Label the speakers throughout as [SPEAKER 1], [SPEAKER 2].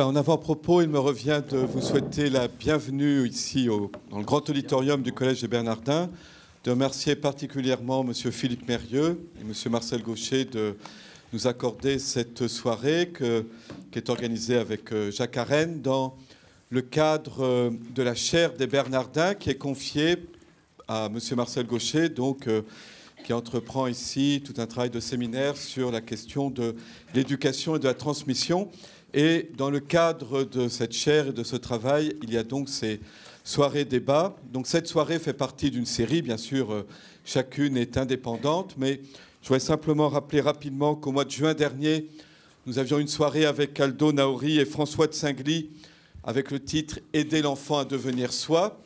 [SPEAKER 1] en avant-propos, il me revient de vous souhaiter la bienvenue ici dans le grand auditorium du Collège des Bernardins, de remercier particulièrement M. Philippe Mérieux et M. Marcel Gaucher de nous accorder cette soirée qui est organisée avec euh, Jacques Arène dans le cadre euh, de la chaire des Bernardins qui est confiée à M. Marcel Gaucher, donc, euh, qui entreprend ici tout un travail de séminaire sur la question de l'éducation et de la transmission. Et dans le cadre de cette chaire et de ce travail, il y a donc ces soirées débats. Donc cette soirée fait partie d'une série, bien sûr, euh, chacune est indépendante, mais je voudrais simplement rappeler rapidement qu'au mois de juin dernier, nous avions une soirée avec Aldo Naori et François de Singly avec le titre Aider l'enfant à devenir soi.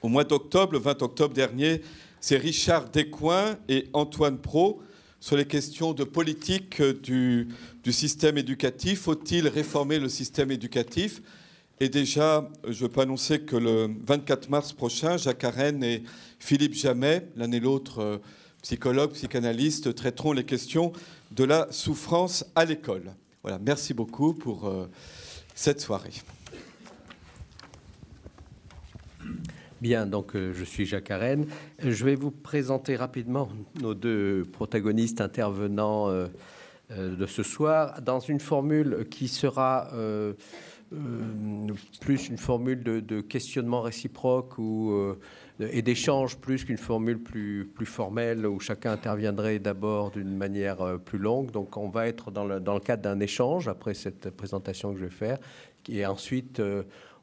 [SPEAKER 1] Au mois d'octobre, le 20 octobre dernier, c'est Richard Descoings et Antoine Pro sur les questions de politique du, du système éducatif. Faut-il réformer le système éducatif? Et déjà, je peux annoncer que le 24 mars prochain, Jacques Arène et Philippe Jamet, l'un et l'autre euh, psychologues, psychanalystes, traiteront les questions de la souffrance à l'école. Voilà, merci beaucoup pour euh, cette soirée.
[SPEAKER 2] Bien, donc euh, je suis Jacques Arène. Je vais vous présenter rapidement nos deux protagonistes intervenants euh, euh, de ce soir dans une formule qui sera plus une formule de, questionnement réciproque ou, et d'échange plus qu'une formule plus, plus formelle où chacun interviendrait d'abord d'une manière plus longue. Donc on va être dans le, dans le cadre d'un échange après cette présentation que je vais faire et ensuite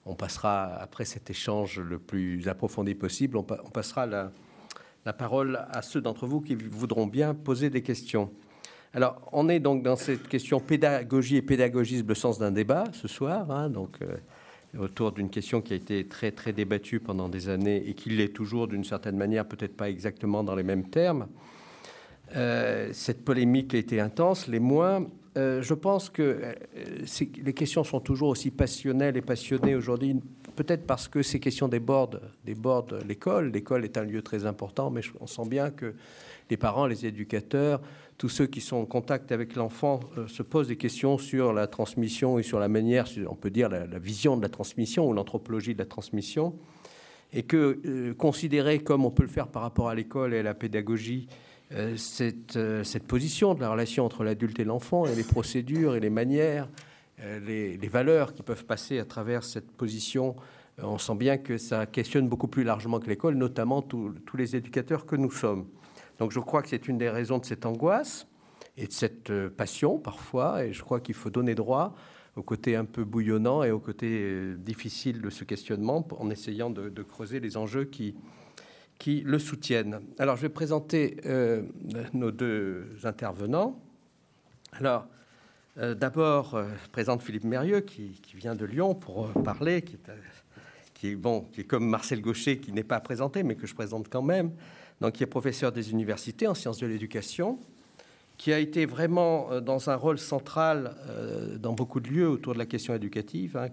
[SPEAKER 2] on passera, après cet échange le plus approfondi possible, on, passera la, parole à ceux d'entre vous qui voudront bien poser des questions. Alors, on est donc dans cette question pédagogie et pédagogisme, le sens d'un débat ce soir, hein, donc euh, autour d'une question qui a été très très débattue pendant des années et qui l'est toujours d'une certaine manière, peut-être pas exactement dans les mêmes termes. Euh, cette polémique a été intense, les moins. Euh, je pense que euh, les questions sont toujours aussi passionnelles et passionnées aujourd'hui, peut-être parce que ces questions débordent, l'école. L'école est un lieu très important, mais on sent bien que les parents, les éducateurs, tous ceux qui sont en contact avec l'enfant euh, se posent des questions sur la transmission et sur la manière, on peut dire la, vision de la transmission ou l'anthropologie de la transmission, et que considérer comme on peut le faire par rapport à l'école et à la pédagogie, euh, euh, cette, position de la relation entre l'adulte et l'enfant et les procédures et les manières, euh, les, valeurs qui peuvent passer à travers cette position, on sent bien que ça questionne beaucoup plus largement que l'école, notamment tous les éducateurs que nous sommes. Donc je crois que c'est une des raisons de cette angoisse et de cette passion parfois, et je crois qu'il faut donner droit au côté un peu bouillonnant et au côté difficile de ce questionnement en essayant de creuser les enjeux qui, qui le soutiennent. Alors, je vais présenter euh, nos deux intervenants. Alors, euh, d'abord, euh, présente Philippe Mérieux, qui, vient de Lyon pour parler, qui est, bon, qui est comme Marcel Gaucher, qui n'est pas présenté, mais que je présente quand même, donc qui est professeur des universités en sciences de l'éducation, qui a été vraiment dans un rôle central dans beaucoup de lieux autour de la question éducative. Hein,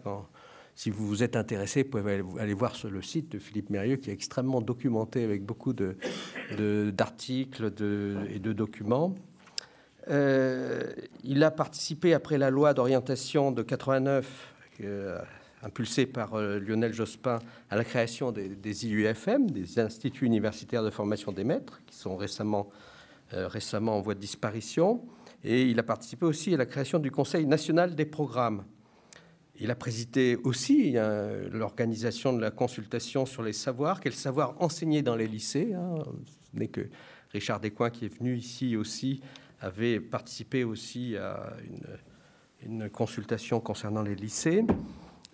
[SPEAKER 2] si vous vous êtes intéressé, vous pouvez aller voir sur le site de Philippe Mérieux, qui est extrêmement documenté avec beaucoup d'articles de, et de documents. Euh, il a participé, après la loi d'orientation de 89, euh, impulsée par euh, Lionel Jospin, à la création des, des, IUFM, des Instituts universitaires de formation des maîtres, qui sont récemment, récemment en voie de disparition. Et il a participé aussi à la création du Conseil national des programmes il a présidé aussi hein, l'organisation de la consultation sur les savoirs, quels savoirs enseigner dans les lycées. Hein. Ce n'est que Richard Descoings qui est venu ici aussi avait participé aussi à une, consultation concernant les lycées.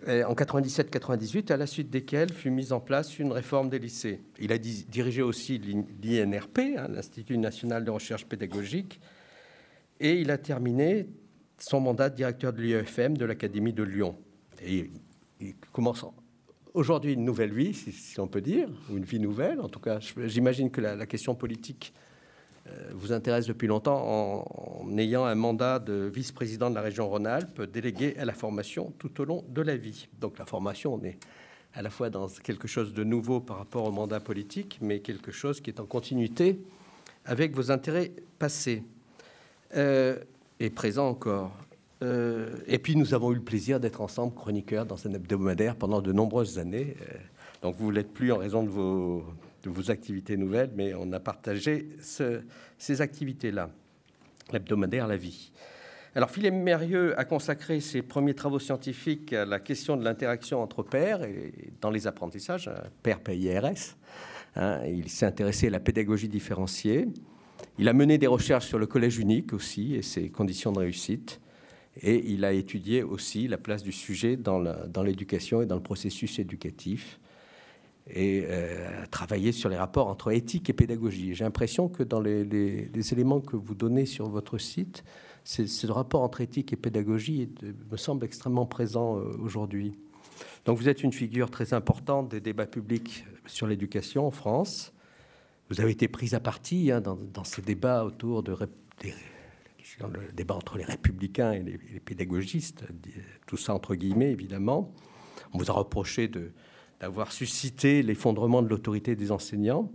[SPEAKER 2] en 97-98, à la suite desquelles fut mise en place une réforme des lycées. Il a dirigé aussi l'INRP, hein, l'Institut national de recherche pédagogique, et il a terminé son mandat de directeur de l'IEFM de l'Académie de Lyon. Il commence aujourd'hui une nouvelle vie, si, on peut dire, ou une vie nouvelle. En tout cas, j'imagine que la, question politique euh, vous intéresse depuis longtemps en, ayant un mandat de vice-président de la région Rhône-Alpes délégué à la formation tout au long de la vie. Donc la formation, on est à la fois dans quelque chose de nouveau par rapport au mandat politique, mais quelque chose qui est en continuité avec vos intérêts passés. Euh, est présent encore. et puis nous avons eu le plaisir d'être ensemble chroniqueurs dans un hebdomadaire pendant de nombreuses années. donc vous ne l'êtes plus en raison de vos, activités nouvelles, mais on a partagé ces activités-là. L'hebdomadaire La Vie. Alors Philippe Mérieux a consacré ses premiers travaux scientifiques à la question de l'interaction entre pairs et dans les apprentissages, euh, père PIRS. Hein, il s'est intéressé à la pédagogie différenciée. Il a mené des recherches sur le collège unique aussi et ses conditions de réussite. Et il a étudié aussi la place du sujet dans l'éducation et dans le processus éducatif et euh, travaillé sur les rapports entre éthique et pédagogie. J'ai l'impression que dans les, les, éléments que vous donnez sur votre site, ce rapport entre éthique et pédagogie me semble extrêmement présent euh, aujourd'hui. Donc vous êtes une figure très importante des débats publics sur l'éducation en France. Vous avez été prise à partie hein, dans, ces débats autour de le débat entre les républicains et les, pédagogistes, tout ça entre guillemets évidemment. On vous a reproché d'avoir suscité l'effondrement de l'autorité des enseignants.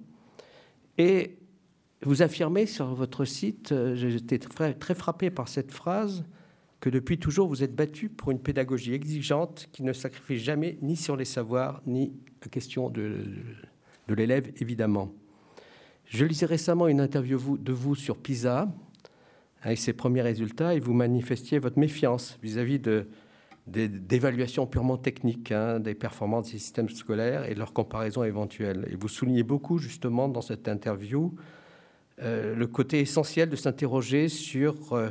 [SPEAKER 2] Et vous affirmez sur votre site, euh, j'étais très frappé par cette phrase, que depuis toujours vous êtes battu pour une pédagogie exigeante qui ne sacrifie jamais ni sur les savoirs, ni la question de, de l'élève, évidemment. Je lisais récemment une interview de vous sur PISA, avec ses premiers résultats, et vous manifestiez votre méfiance vis-à-vis de, d'évaluation purement technique hein, des performances des systèmes scolaires et de leur comparaison éventuelle. Et vous soulignez beaucoup, justement, dans cette interview, euh, le côté essentiel de s'interroger sur euh,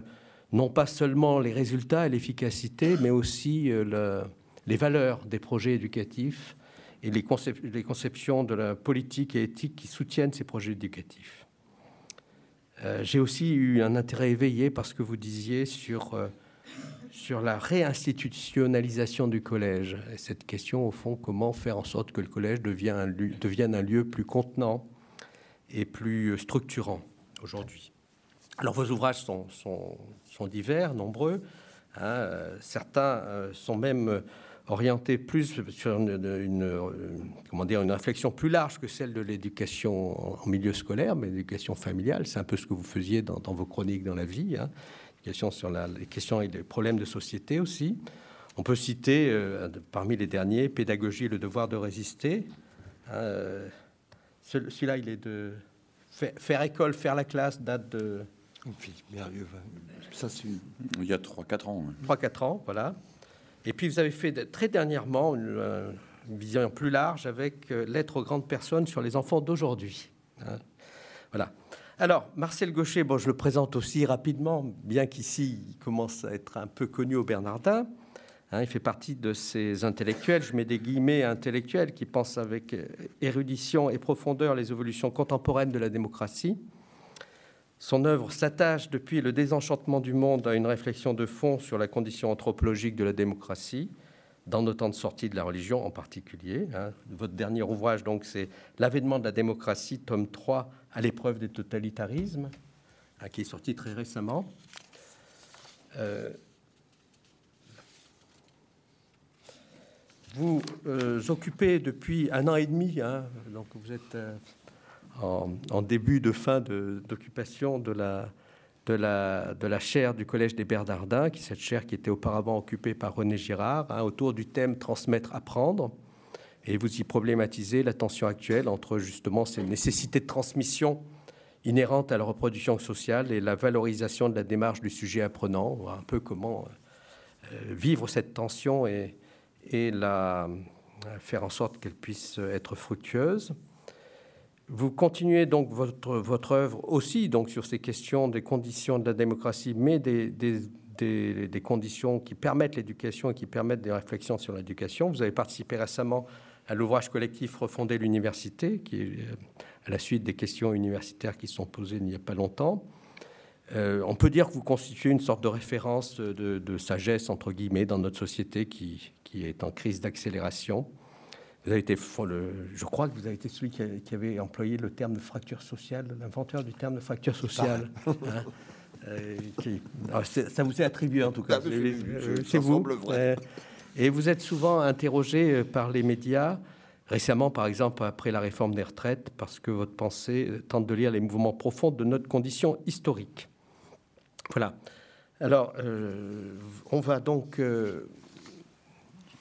[SPEAKER 2] non pas seulement les résultats et l'efficacité, mais aussi euh, les valeurs des projets éducatifs et les, les, conceptions de la politique et éthique qui soutiennent ces projets éducatifs. J'ai aussi eu un intérêt éveillé parce que vous disiez sur, sur la réinstitutionnalisation du collège. Et cette question, au fond, comment faire en sorte que le collège devienne un lieu plus contenant, et plus structurant aujourd'hui. Alors vos ouvrages sont, sont, divers, nombreux. Hein, certains euh, sont même orientés plus sur une, comment dire, une réflexion plus large que celle de l'éducation en milieu scolaire, mais l'éducation familiale. C'est un peu ce que vous faisiez dans, vos chroniques dans la vie. Hein. sur la, les questions et les problèmes de société aussi. On peut citer euh, parmi les derniers Pédagogie et le devoir de résister. Hein, euh, celui-là, il est de faire école, faire la classe, date de.
[SPEAKER 3] Ça, c'est il y a 3-4 ans.
[SPEAKER 2] 3-4 ans, voilà. Et puis vous avez fait très dernièrement une, vision plus large avec euh, Lettre aux grandes personnes sur les enfants d'aujourd'hui. Hein. voilà. Alors, Marcel Gaucher, bon, je le présente aussi rapidement, bien qu'ici, il commence à être un peu connu au Bernardin. Hein, il fait partie de ces intellectuels, je mets des guillemets intellectuels, qui pensent avec érudition et profondeur les évolutions contemporaines de la démocratie. Son œuvre s'attache depuis le désenchantement du monde à une réflexion de fond sur la condition anthropologique de la démocratie, dans nos temps de sortie de la religion en particulier. Hein. Votre dernier ouvrage, donc, c'est L'avènement de la démocratie, tome 3, à l'épreuve des totalitarismes, hein, qui est sorti très récemment. Euh, vous euh, occupez depuis un an et demi, hein, donc vous êtes euh, en, début de fin d'occupation de, la, de, la, de la chaire du Collège des Bernardins, qui cette chaire qui était auparavant occupée par René Girard, hein, autour du thème transmettre, apprendre. Et vous y problématisez la tension actuelle entre justement ces nécessités de transmission inhérentes à la reproduction sociale et la valorisation de la démarche du sujet apprenant, un peu comment euh, vivre cette tension et, et la, faire en sorte qu'elle puisse être fructueuse. Vous continuez donc votre, votre œuvre aussi donc, sur ces questions des conditions de la démocratie, mais des, des, des, conditions qui permettent l'éducation et qui permettent des réflexions sur l'éducation. Vous avez participé récemment à l'ouvrage collectif Refonder l'université, qui est à la suite des questions universitaires qui sont posées il n'y a pas longtemps. Euh, on peut dire que vous constituez une sorte de référence de, de sagesse, entre guillemets, dans notre société qui, qui est en crise d'accélération. Vous avez été, je crois que vous avez été celui qui, avait employé le terme de fracture sociale, l'inventeur du terme de fracture sociale. Hein, euh, ah, ça vous est attribué en tout cas. C'est vous. et vous êtes souvent interrogé euh, par les médias, récemment par exemple après la réforme des retraites, parce que votre pensée tente de lire les mouvements profonds de notre condition historique. Voilà. Alors, on va donc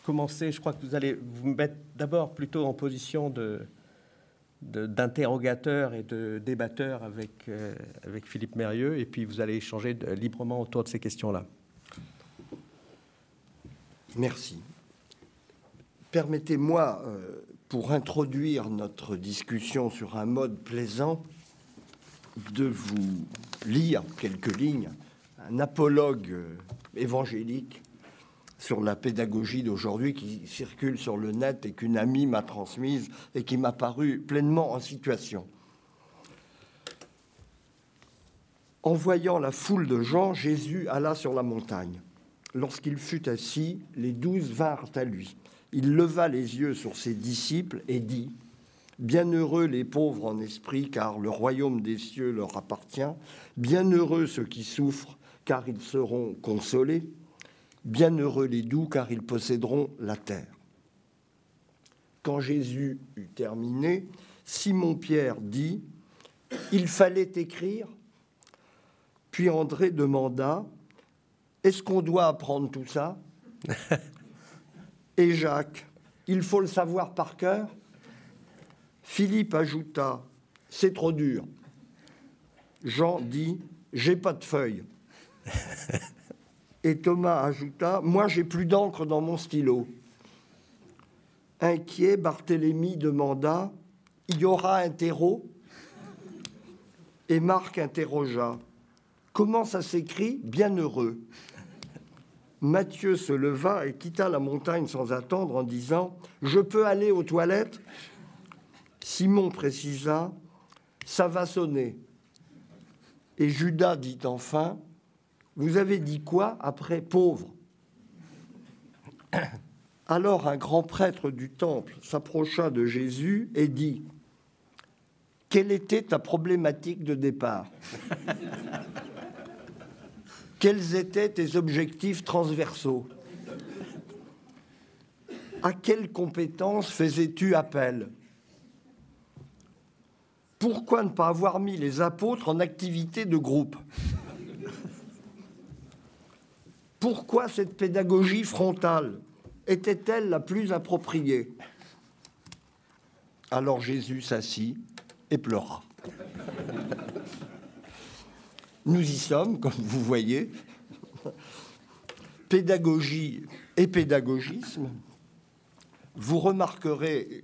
[SPEAKER 2] commencer. Je crois que vous allez vous mettre d'abord plutôt en position de d'interrogateur et de débatteur avec, avec Philippe Mérieux, et puis vous allez échanger librement autour de ces questions-là.
[SPEAKER 4] Merci. Permettez-moi, euh, pour introduire notre discussion sur un mode plaisant, de vous lire quelques lignes, un apologue euh, évangélique sur la pédagogie d'aujourd'hui qui circule sur le net et qu'une amie m'a transmise et qui m'a paru pleinement en situation. En voyant la foule de gens, Jésus alla sur la montagne. Lorsqu'il fut assis, les douze vinrent à lui. Il leva les yeux sur ses disciples et dit, Bienheureux les pauvres en esprit, car le royaume des cieux leur appartient. Bienheureux ceux qui souffrent, car ils seront consolés. Bienheureux les doux, car ils posséderont la terre. Quand Jésus eut terminé, Simon-Pierre dit, Il fallait écrire. Puis André demanda, est-ce qu'on doit apprendre tout ça? Et Jacques, il faut le savoir par cœur Philippe ajouta, c'est trop dur. Jean dit, j'ai pas de feuilles. Et Thomas ajouta, moi j'ai plus d'encre dans mon stylo. Inquiet, Barthélemy demanda, il y aura un terreau? Et Marc interrogea, comment ça s'écrit Bienheureux. Matthieu se leva et quitta la montagne sans attendre en disant Je peux aller aux toilettes? Simon précisa Ça va sonner. Et Judas dit enfin Vous avez dit quoi après pauvre Alors un grand prêtre du temple s'approcha de Jésus et dit Quelle était ta problématique de départ? Quels étaient tes objectifs transversaux? À quelles compétences faisais-tu appel? Pourquoi ne pas avoir mis les apôtres en activité de groupe? Pourquoi cette pédagogie frontale était-elle la plus appropriée? Alors Jésus s'assit et pleura. Nous y sommes, comme vous voyez. Pédagogie et pédagogisme. Vous remarquerez,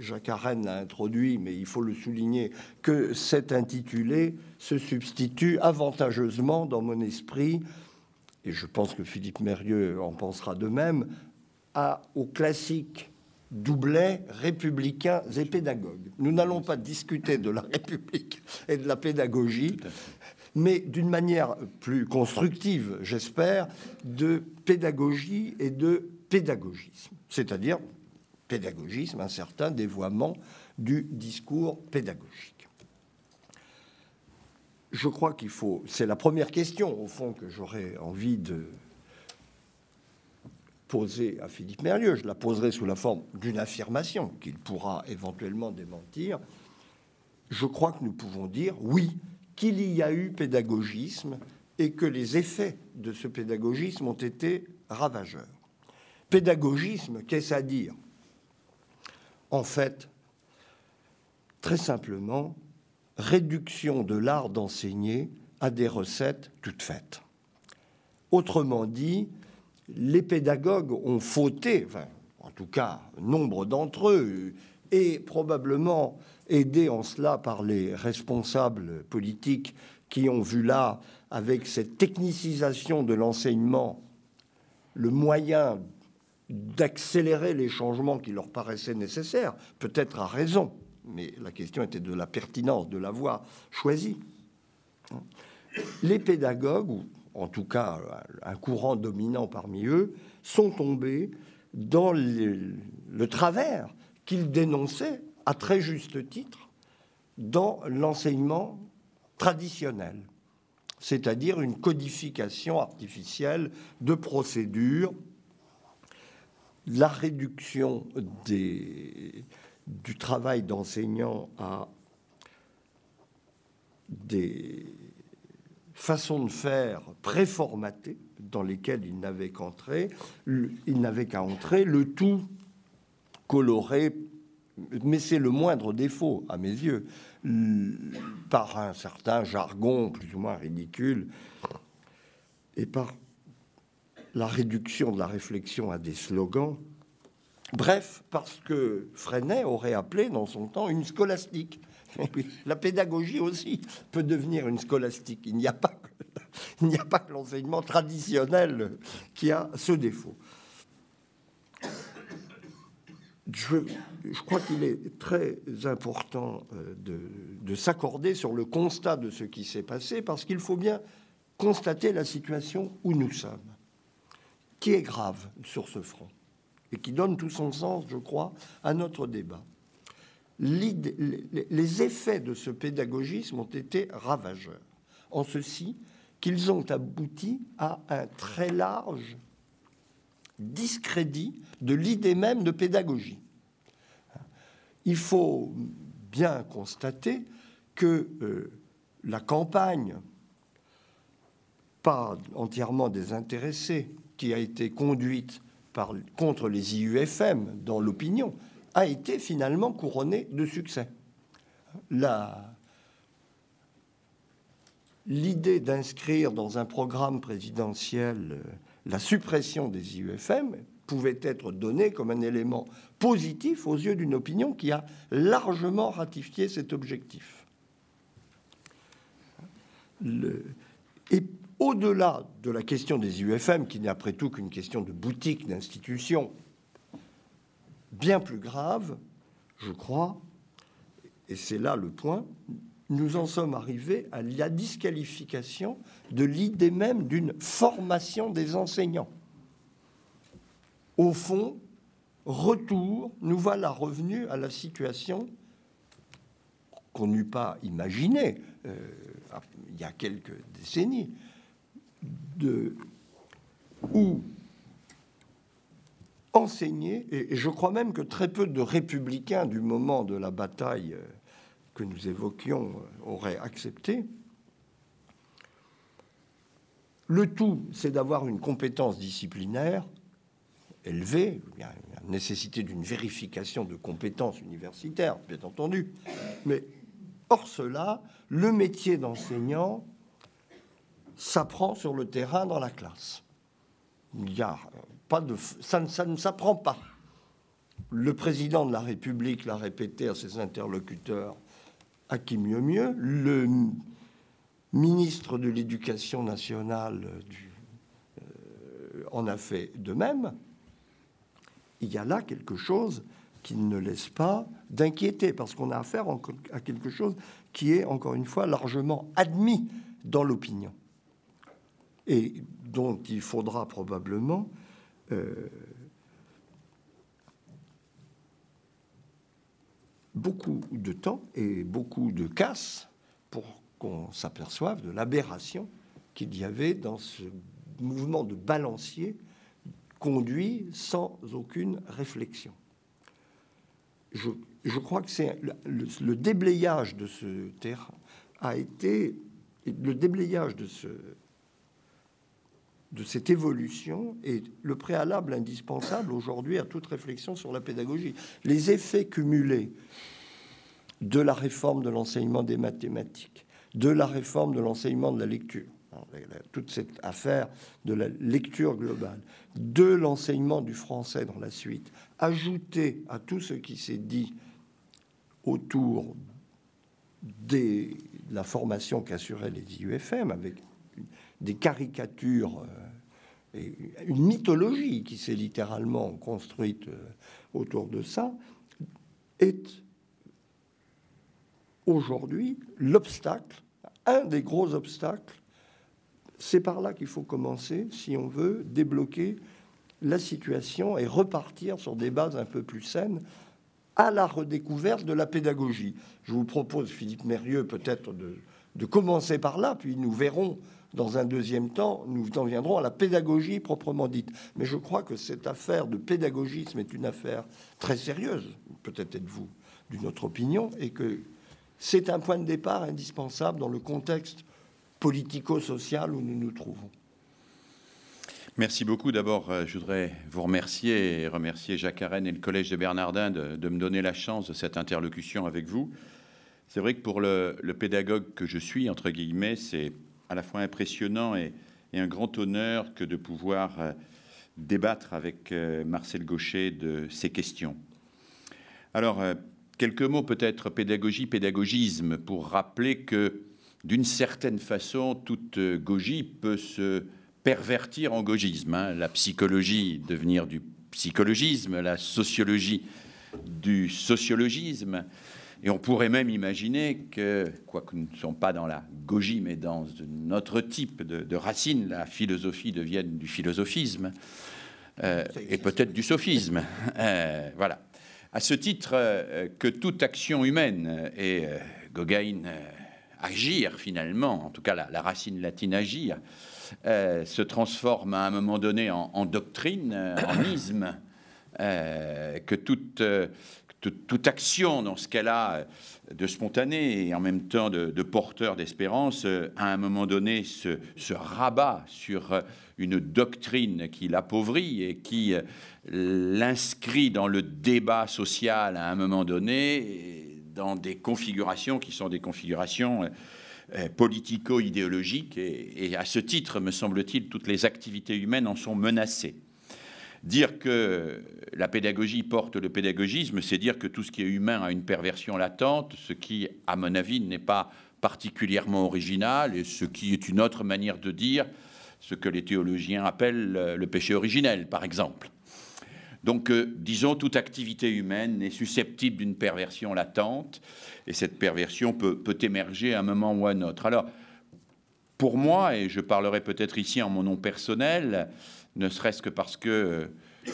[SPEAKER 4] Jacques Arène l'a introduit, mais il faut le souligner, que cet intitulé se substitue avantageusement dans mon esprit, et je pense que Philippe Mérieux en pensera de même, à, au classique doublet républicains et pédagogues. Nous n'allons pas discuter de la République et de la pédagogie, mais d'une manière plus constructive, j'espère, de pédagogie et de pédagogisme, c'est-à-dire pédagogisme, un certain dévoiement du discours pédagogique. Je crois qu'il faut, c'est la première question au fond que j'aurais envie de poser à Philippe Merlieu. Je la poserai sous la forme d'une affirmation qu'il pourra éventuellement démentir. Je crois que nous pouvons dire oui, qu'il y a eu pédagogisme et que les effets de ce pédagogisme ont été ravageurs. Pédagogisme, qu'est-ce à dire? En fait, très simplement, réduction de l'art d'enseigner à des recettes toutes faites. Autrement dit, les pédagogues ont fauté, en tout cas nombre d'entre eux, et probablement aidé en cela par les responsables politiques qui ont vu là, avec cette technicisation de l'enseignement, le moyen d'accélérer les changements qui leur paraissaient nécessaires, peut-être à raison, mais la question était de la pertinence de la voie choisie. Les pédagogues, ou en tout cas un courant dominant parmi eux, sont tombés dans le, travers qu'ils dénonçaient à très juste titre, dans l'enseignement traditionnel, c'est-à-dire une codification artificielle de procédures, la réduction des, du travail d'enseignant à des façons de faire préformatées dans lesquelles il n'avait qu'entrer, il n'avait qu'à entrer, le tout coloré, mais c'est le moindre défaut à mes yeux, par un certain jargon plus ou moins ridicule et par la réduction de la réflexion à des slogans. Bref, parce que Freinet aurait appelé dans son temps une scolastique. La pédagogie aussi peut devenir une scolastique. Il n'y a pas, que l'enseignement traditionnel qui a ce défaut. Je, crois qu'il est très important euh, de s'accorder sur le constat de ce qui s'est passé, parce qu'il faut bien constater la situation où nous sommes, qui est grave sur ce front, et qui donne tout son sens, je crois, à notre débat. Les effets de ce pédagogisme ont été ravageurs, en ceci qu'ils ont abouti à un très large discrédit de l'idée même de pédagogie. Il faut bien constater que euh, la campagne, pas entièrement désintéressée, qui a été conduite par, contre les IUFM dans l'opinion, a été finalement couronnée de succès. L'idée d'inscrire dans un programme présidentiel euh, la suppression des IUFM pouvait être donnée comme un élément positif aux yeux d'une opinion qui a largement ratifié cet objectif. Au-delà de la question des UFM, qui n'est après tout qu'une question de boutique, d'institution, bien plus grave, je crois, et c'est là le point, nous en sommes arrivés à la disqualification de l'idée même d'une formation des enseignants. Au fond, retour, nous voilà revenus à la situation qu'on n'eût pas imaginée euh, il y a quelques décennies, de, où enseigner, et je crois même que très peu de républicains du moment de la bataille euh, que nous évoquions euh, auraient accepté, le tout, c'est d'avoir une compétence disciplinaire élevée, la nécessité d'une vérification de compétences universitaires, bien entendu, mais hors cela, le métier d'enseignant s'apprend sur le terrain dans la classe. Il y a pas de, ça, ne s'apprend pas. Le président de la République l'a répété à ses interlocuteurs, à qui mieux mieux. Le ministre de l'Éducation nationale euh, en a fait de même. Il y a là quelque chose qui ne laisse pas d'inquiéter, parce qu'on a affaire à quelque chose qui est, encore une fois, largement admis dans l'opinion et dont il faudra probablement euh, beaucoup de temps et beaucoup de casse pour qu'on s'aperçoive de l'aberration qu'il y avait dans ce mouvement de balancier conduit sans aucune réflexion. Je, crois que c'est le, le, déblayage de ce terrain a été le déblayage de ce de cette évolution est le préalable indispensable aujourd'hui à toute réflexion sur la pédagogie. Les effets cumulés de la réforme de l'enseignement des mathématiques, de la réforme de l'enseignement de la lecture, toute cette affaire de la lecture globale, de l'enseignement du français dans la suite, ajouté à tout ce qui s'est dit autour de la formation qu'assuraient les IUFM avec des caricatures euh, une mythologie qui s'est littéralement construite euh, autour de ça, est aujourd'hui l'obstacle, un des gros obstacles. C'est par là qu'il faut commencer si on veut débloquer la situation et repartir sur des bases un peu plus saines à la redécouverte de la pédagogie. Je vous propose, Philippe Mérieux, peut-être de, de commencer par là, puis nous verrons dans un deuxième temps, nous en viendrons à la pédagogie proprement dite. Mais je crois que cette affaire de pédagogisme est une affaire très sérieuse. Peut-être êtes-vous d'une autre opinion, et que c'est un point de départ indispensable dans le contexte politico-social où nous nous trouvons.
[SPEAKER 3] Merci beaucoup. D'abord, euh, je voudrais vous remercier et remercier Jacques Arène et le Collège de Bernardin de, me donner la chance de cette interlocution avec vous. C'est vrai que pour le, pédagogue que je suis, entre guillemets, c'est à la fois impressionnant et, un grand honneur que de pouvoir euh, débattre avec euh, Marcel Gaucher de ces questions. Alors, quelques mots peut-être pédagogie, pédagogisme, pour rappeler que d'une certaine façon, toute gogie peut se pervertir en gaugisme. Hein. La psychologie devenir du psychologisme, la sociologie du sociologisme. Et on pourrait même imaginer que, quoique nous ne sommes pas dans la gogie, mais dans notre type de, racine, la philosophie devienne du philosophisme euh, et peut-être du sophisme. Euh, voilà. À ce titre, euh, que toute action humaine, et Gauguin agir finalement, en tout cas la racine latine agir, se transforme à un moment donné en, doctrine, en isme, euh, que toute, toute, action dans ce qu'elle a de spontané et en même temps de, porteur d'espérance, à un moment donné se, rabat sur une doctrine qui l'appauvrit et qui l'inscrit dans le débat social à un moment donné, dans des configurations qui sont des configurations euh, politico-idéologique, et, à ce titre, me semble-t-il, toutes les activités humaines en sont menacées. Dire que la pédagogie porte le pédagogisme, c'est dire que tout ce qui est humain a une perversion latente, ce qui, à mon avis, n'est pas particulièrement original, et ce qui est une autre manière de dire ce que les théologiens appellent le péché originel, par exemple. Donc, euh, disons, toute activité humaine est susceptible d'une perversion latente, et cette perversion peut, peut, émerger à un moment ou à un autre. Alors, pour moi, et je parlerai peut-être ici en mon nom personnel, ne serait-ce que parce que euh,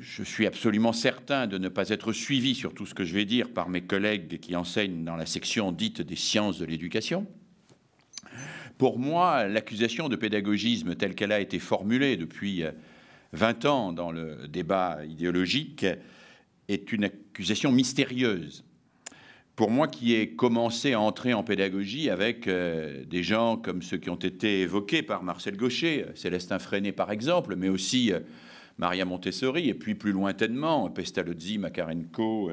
[SPEAKER 3] je suis absolument certain de ne pas être suivi sur tout ce que je vais dire par mes collègues qui enseignent dans la section dite des sciences de l'éducation. Pour moi, l'accusation de pédagogisme telle qu'elle a été formulée depuis euh, 20 ans dans le débat idéologique est une accusation mystérieuse. Pour moi qui ai commencé à entrer en pédagogie avec euh, des gens comme ceux qui ont été évoqués par Marcel Gaucher, Célestin Freinet par exemple, mais aussi euh, Maria Montessori, et puis plus lointainement Pestalozzi, Makarenko.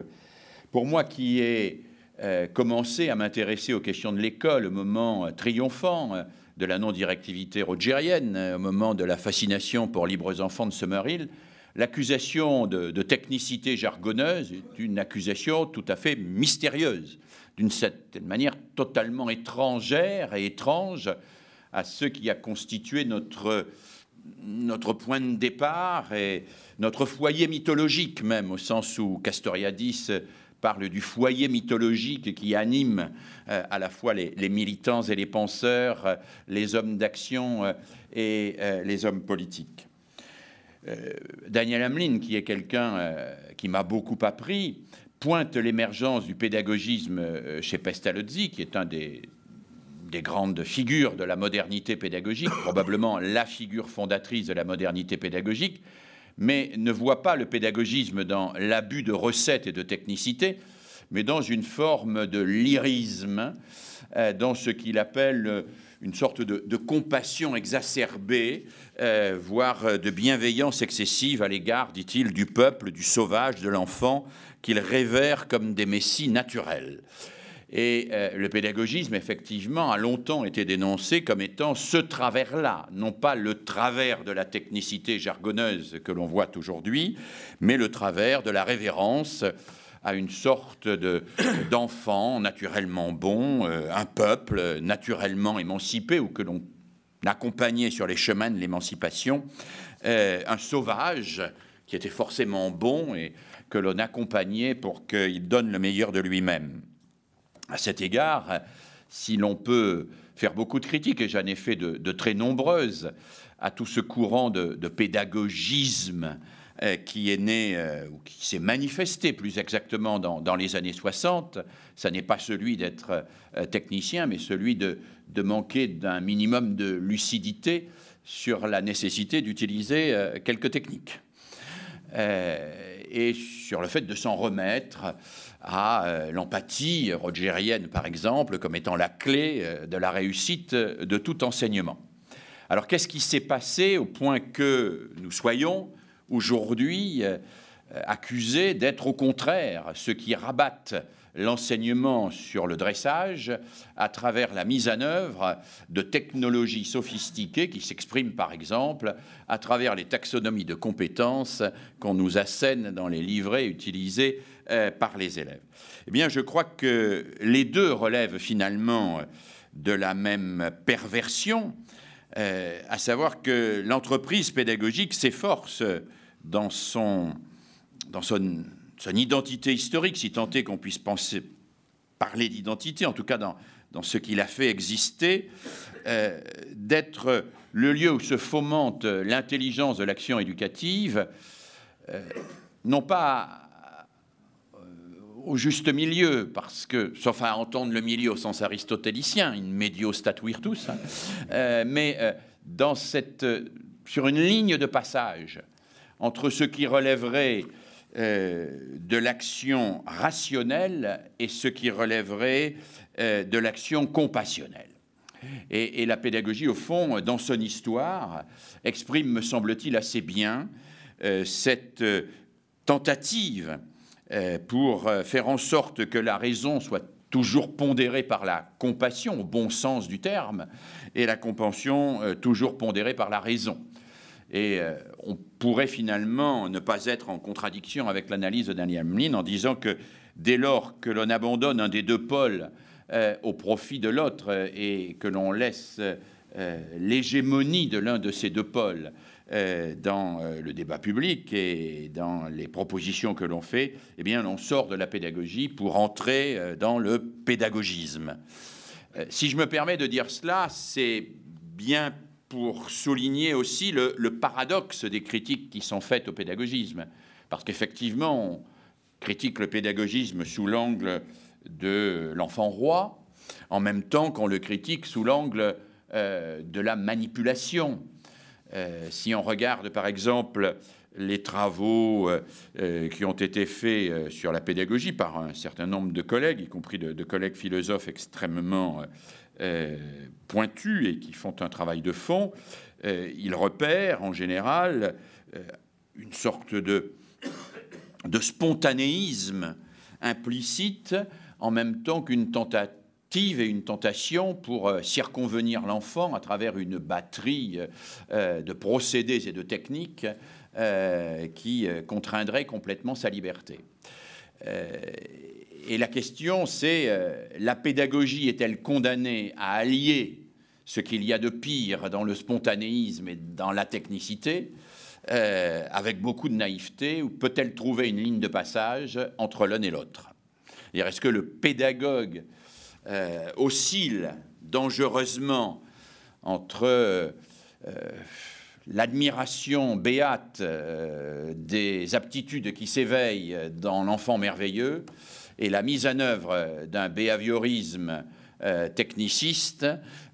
[SPEAKER 3] Pour moi qui ai euh, commencé à m'intéresser aux questions de l'école au moment triomphant de la non-directivité rogerienne, euh, au moment de la fascination pour libres enfants de Summerhill, l'accusation de, technicité jargonneuse est une accusation tout à fait mystérieuse, d'une certaine manière totalement étrangère et étrange à ce qui a constitué notre, point de départ et notre foyer mythologique même, au sens où Castoriadis parle du foyer mythologique qui anime euh, à la fois les, militants et les penseurs, euh, les hommes d'action euh, et les hommes politiques. Daniel Hamlin, qui est quelqu'un qui m'a beaucoup appris, pointe l'émergence du pédagogisme chez Pestalozzi, qui est un des, des grandes figures de la modernité pédagogique, probablement la figure fondatrice de la modernité pédagogique, mais ne voit pas le pédagogisme dans l'abus de recettes et de technicité, mais dans une forme de lyrisme, euh, dans ce qu'il appelle euh, une sorte de, compassion exacerbée, euh, voire de bienveillance excessive à l'égard, dit-il, du peuple, du sauvage, de l'enfant, qu'il révère comme des messies naturels. Et euh, le pédagogisme, effectivement, a longtemps été dénoncé comme étant ce travers-là, non pas le travers de la technicité jargonneuse que l'on voit aujourd'hui, mais le travers de la révérence à une sorte d'enfant naturellement bon, euh, un peuple naturellement émancipé ou que l'on accompagnait sur les chemins de l'émancipation, euh, un sauvage qui était forcément bon et que l'on accompagnait pour qu'il donne le meilleur de lui-même. À cet égard, si l'on peut faire beaucoup de critiques, et j'en ai fait de, très nombreuses, à tout ce courant de, pédagogisme qui est né, euh, ou qui s'est manifesté plus exactement dans, les années 60, ça n'est pas celui d'être euh, technicien, mais celui de, de manquer d'un minimum de lucidité sur la nécessité d'utiliser quelques techniques. et sur le fait de s'en remettre à l'empathie rogérienne, par exemple, comme étant la clé de la réussite de tout enseignement. Alors qu'est-ce qui s'est passé au point que nous soyons aujourd'hui accusés d'être au contraire ceux qui rabattent l'enseignement sur le dressage à travers la mise en œuvre de technologies sophistiquées qui s'expriment par exemple à travers les taxonomies de compétences qu'on nous assène dans les livrets utilisés euh, par les élèves. Eh bien, je crois que les deux relèvent finalement de la même perversion, euh, à savoir que l'entreprise pédagogique s'efforce dans son, dans son son identité historique, si tant est qu'on puisse penser, parler d'identité, en tout cas dans, dans ce qu'il a fait exister, euh, d'être le lieu où se fomente l'intelligence de l'action éducative, euh, non pas euh, au juste milieu, parce que, sauf à entendre le milieu au sens aristotélicien, in medio stat virtus, hein, mais dans cette, sur une ligne de passage entre ce qui relèverait euh, de l'action rationnelle et ce qui relèverait euh, de l'action compassionnelle. Et, la pédagogie, au fond, dans son histoire, exprime, me semble-t-il, assez bien euh, cette tentative pour faire en sorte que la raison soit toujours pondérée par la compassion, au bon sens du terme, et la compassion toujours pondérée par la raison. Et euh, on pourrait finalement ne pas être en contradiction avec l'analyse de Daniel Hamlin en disant que dès lors que l'on abandonne un des deux pôles euh, au profit de l'autre euh, et que l'on laisse l'hégémonie de l'un de ces deux pôles dans le débat public et dans les propositions que l'on fait, eh bien, on sort de la pédagogie pour entrer dans le pédagogisme. si je me permets de dire cela, c'est bien pour souligner aussi le, paradoxe des critiques qui sont faites au pédagogisme. Parce qu'effectivement, on critique le pédagogisme sous l'angle de l'enfant roi, en même temps qu'on le critique sous l'angle euh, de la manipulation. Euh, si on regarde par exemple les travaux euh, qui ont été faits sur la pédagogie par un certain nombre de collègues, y compris de, de collègues philosophes extrêmement euh, pointus et qui font un travail de fond, euh, ils repèrent en général euh, une sorte de, de spontanéisme implicite en même temps qu'une tentative et une tentation pour circonvenir l'enfant à travers une batterie de procédés et de techniques qui contraindraient complètement sa liberté. Et la question, c'est euh, la pédagogie est-elle condamnée à allier ce qu'il y a de pire dans le spontanéisme et dans la technicité, euh, avec beaucoup de naïveté, ou peut-elle trouver une ligne de passage entre l'un et l'autre? Est-ce que le pédagogue euh, oscille dangereusement entre l'admiration béate des aptitudes qui s'éveillent dans l'enfant merveilleux et la mise en œuvre d'un behaviorisme euh, techniciste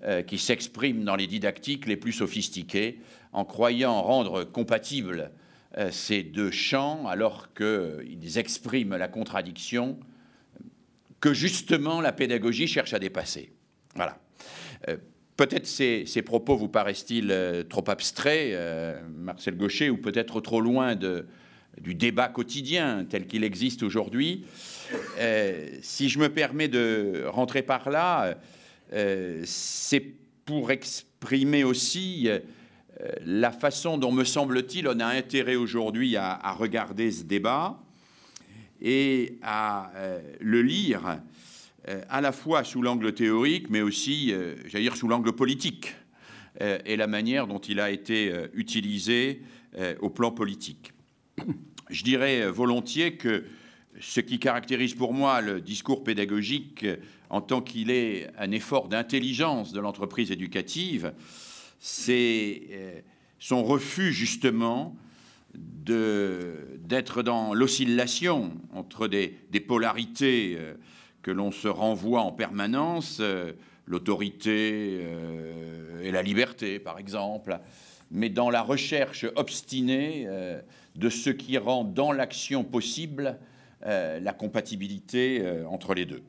[SPEAKER 3] euh, qui s'exprime dans les didactiques les plus sophistiquées, en croyant rendre compatibles euh, ces deux champs alors qu'ils expriment la contradiction que justement la pédagogie cherche à dépasser. Voilà. Peut-être ces, propos vous paraissent-ils trop abstraits, Marcel Gaucher, ou peut-être trop loin du débat quotidien tel qu'il existe aujourd'hui. Euh, si je me permets de rentrer par là, euh, c'est pour exprimer aussi euh, la façon dont, me semble-t-il, on a intérêt aujourd'hui à, à, regarder ce débat et à le lire à la fois sous l'angle théorique, mais aussi, j'allais dire, sous l'angle politique et la manière dont il a été utilisé au plan politique. Je dirais volontiers que ce qui caractérise pour moi le discours pédagogique en tant qu'il est un effort d'intelligence de l'entreprise éducative, c'est euh, son refus justement d'être dans l'oscillation entre des, polarités euh, que l'on se renvoie en permanence, euh, l'autorité et la liberté par exemple, mais dans la recherche obstinée de ce qui rend dans l'action possible euh, la compatibilité euh, entre les deux.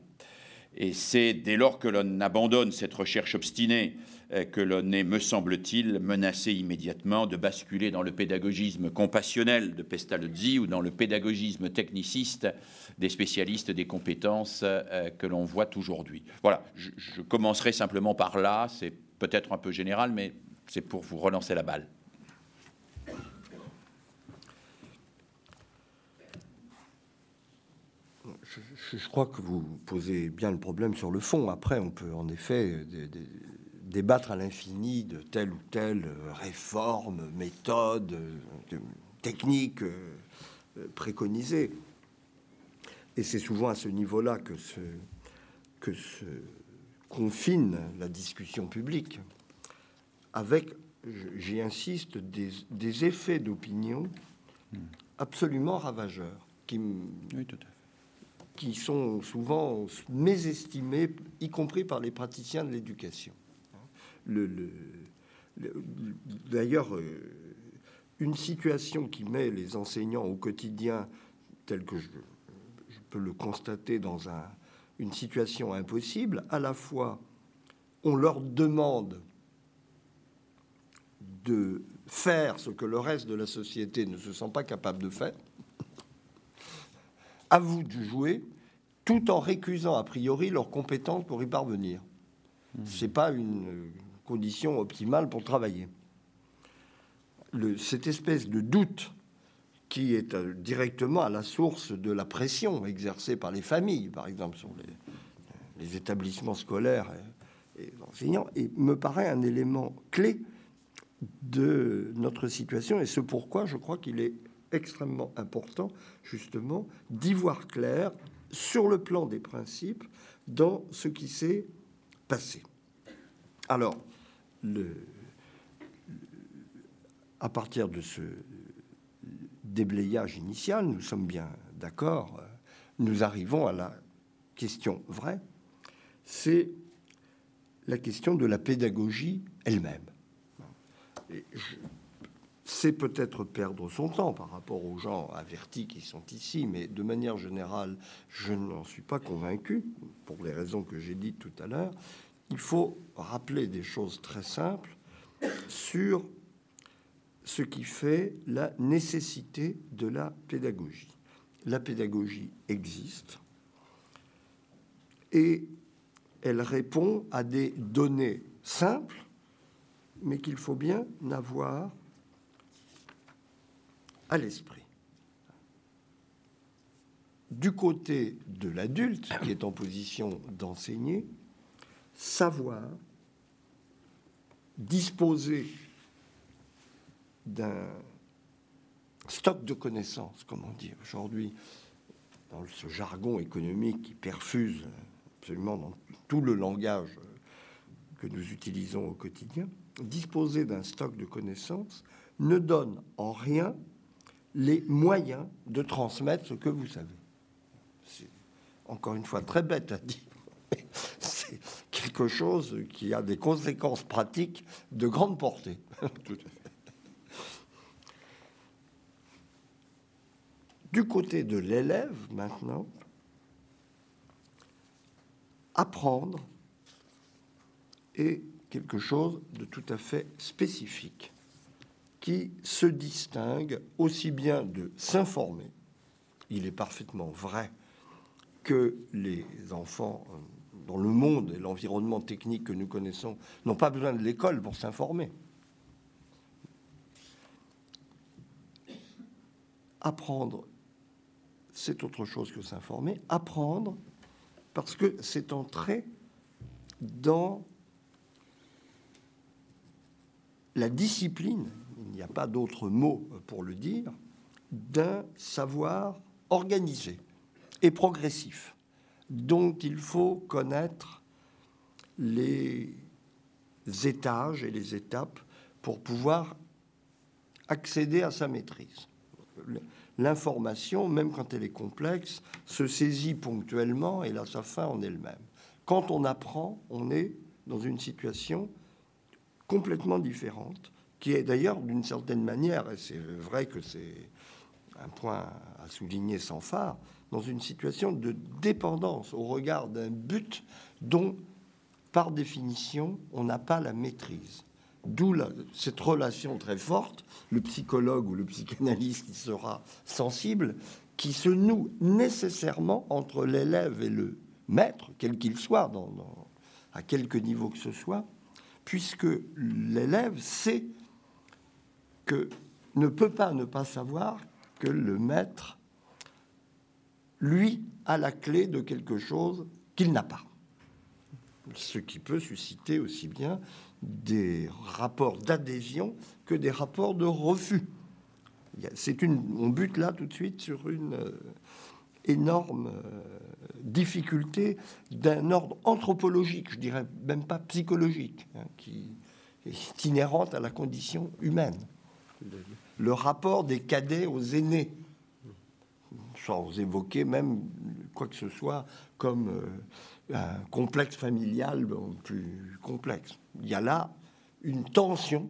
[SPEAKER 3] Et c'est dès lors que l'on abandonne cette recherche obstinée que l'on est, me semble-t-il, menacé immédiatement de basculer dans le pédagogisme compassionnel de Pestalozzi ou dans le pédagogisme techniciste des spécialistes des compétences que l'on voit aujourd'hui. Voilà, je commencerai simplement par là, c'est peut-être un peu général, mais c'est pour vous relancer la balle.
[SPEAKER 4] Je, crois que vous posez bien le problème sur le fond. Après, on peut en effet débattre à l'infini de telle ou telle réforme, méthode, technique euh, préconisée. Et c'est souvent à ce niveau-là que se, que se confine la discussion publique avec, j'y insiste, des, effets d'opinion absolument ravageurs, qui, qui sont souvent mésestimés, y compris par les praticiens de l'éducation. Le, D'ailleurs, euh, une situation qui met les enseignants au quotidien, tel que je, peux le constater dans un, une situation impossible, à la fois on leur demande de faire ce que le reste de la société ne se sent pas capable de faire, à vous de jouer, tout en récusant a priori leurs compétences pour y parvenir. Ce n'est pas une condition optimale pour travailler. Le, cette espèce de doute qui est euh, directement à la source de la pression exercée par les familles, par exemple, sur les, établissements scolaires et, enseignants, et me paraît un élément clé de notre situation et c'est pourquoi je crois qu'il est extrêmement important justement d'y voir clair sur le plan des principes dans ce qui s'est passé. Alors, le, à partir de ce déblayage initial, nous sommes bien d'accord, nous arrivons à la question vraie, c'est la question de la pédagogie elle-même c'est peut-être perdre son temps par rapport aux gens avertis qui sont ici, mais de manière générale, je n'en suis pas convaincu, pour les raisons que j'ai dites tout à l'heure. Il faut rappeler des choses très simples sur ce qui fait la nécessité de la pédagogie. La pédagogie existe et elle répond à des données simples mais qu'il faut bien avoir l'esprit. Du côté de l'adulte qui est en position d'enseigner, savoir disposer d'un stock de connaissances, comme on dit aujourd'hui, dans ce jargon économique qui perfuse absolument dans tout le langage que nous utilisons au quotidien, disposer d'un stock de connaissances ne donne en rien les moyens de transmettre ce que vous savez. C'est encore une fois très bête à dire. C'est quelque chose qui a des conséquences pratiques de grande portée. Du côté de l'élève, maintenant, apprendre et quelque chose de tout à fait spécifique qui se distingue aussi bien de s'informer. Il est parfaitement vrai que les enfants euh, dans le monde et l'environnement technique que nous connaissons n'ont pas besoin de l'école pour s'informer. Apprendre, c'est autre chose que s'informer. Apprendre, parce que c'est entrer dans la discipline, n'y a pas d'autre mot pour le dire, d'un savoir organisé et progressif, dont il faut connaître les étages et les étapes pour pouvoir accéder à sa maîtrise. L'information, même quand elle est complexe, se saisit ponctuellement et là, sa fin en elle-même. Quand on apprend, on est dans une situation complètement différente qui est d'ailleurs d'une certaine manière, et c'est vrai que c'est un point à souligner sans phare, dans une situation de dépendance au regard d'un but dont, par définition, on n'a pas la maîtrise. D'où cette relation très forte, le psychologue ou le psychanalyste qui sera sensible, qui se noue nécessairement entre l'élève et le maître, quel qu'il soit, à quelque niveau que ce soit, puisque l'élève sait que ne peut pas ne pas savoir que le maître, lui, a la clé de quelque chose qu'il n'a pas. Ce qui peut susciter aussi bien des rapports d'adhésion que des rapports de refus. C'est une, on bute là tout de suite sur une euh, énorme euh, difficulté d'un ordre anthropologique, je dirais même pas psychologique, hein, qui est inhérente à la condition humaine. Le, rapport des cadets aux aînés, sans évoquer même quoi que ce soit comme euh, un complexe familial plus complexe. Il y a là une tension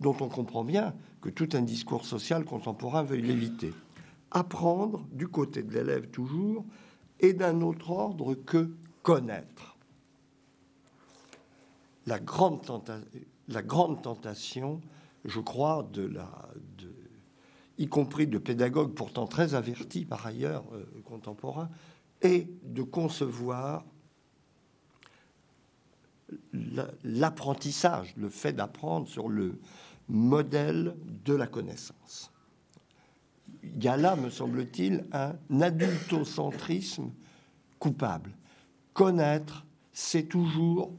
[SPEAKER 4] dont on comprend bien que tout un discours social contemporain veut l'éviter. Apprendre du côté de l'élève toujours et d'un autre ordre que connaître. La grande, la grande tentation, je crois, de la, y compris de pédagogues pourtant très avertis par ailleurs euh, contemporains, est de concevoir l'apprentissage, le fait d'apprendre sur le modèle de la connaissance. Il y a là, me semble-t-il, un adultocentrisme coupable. Connaître, c'est toujours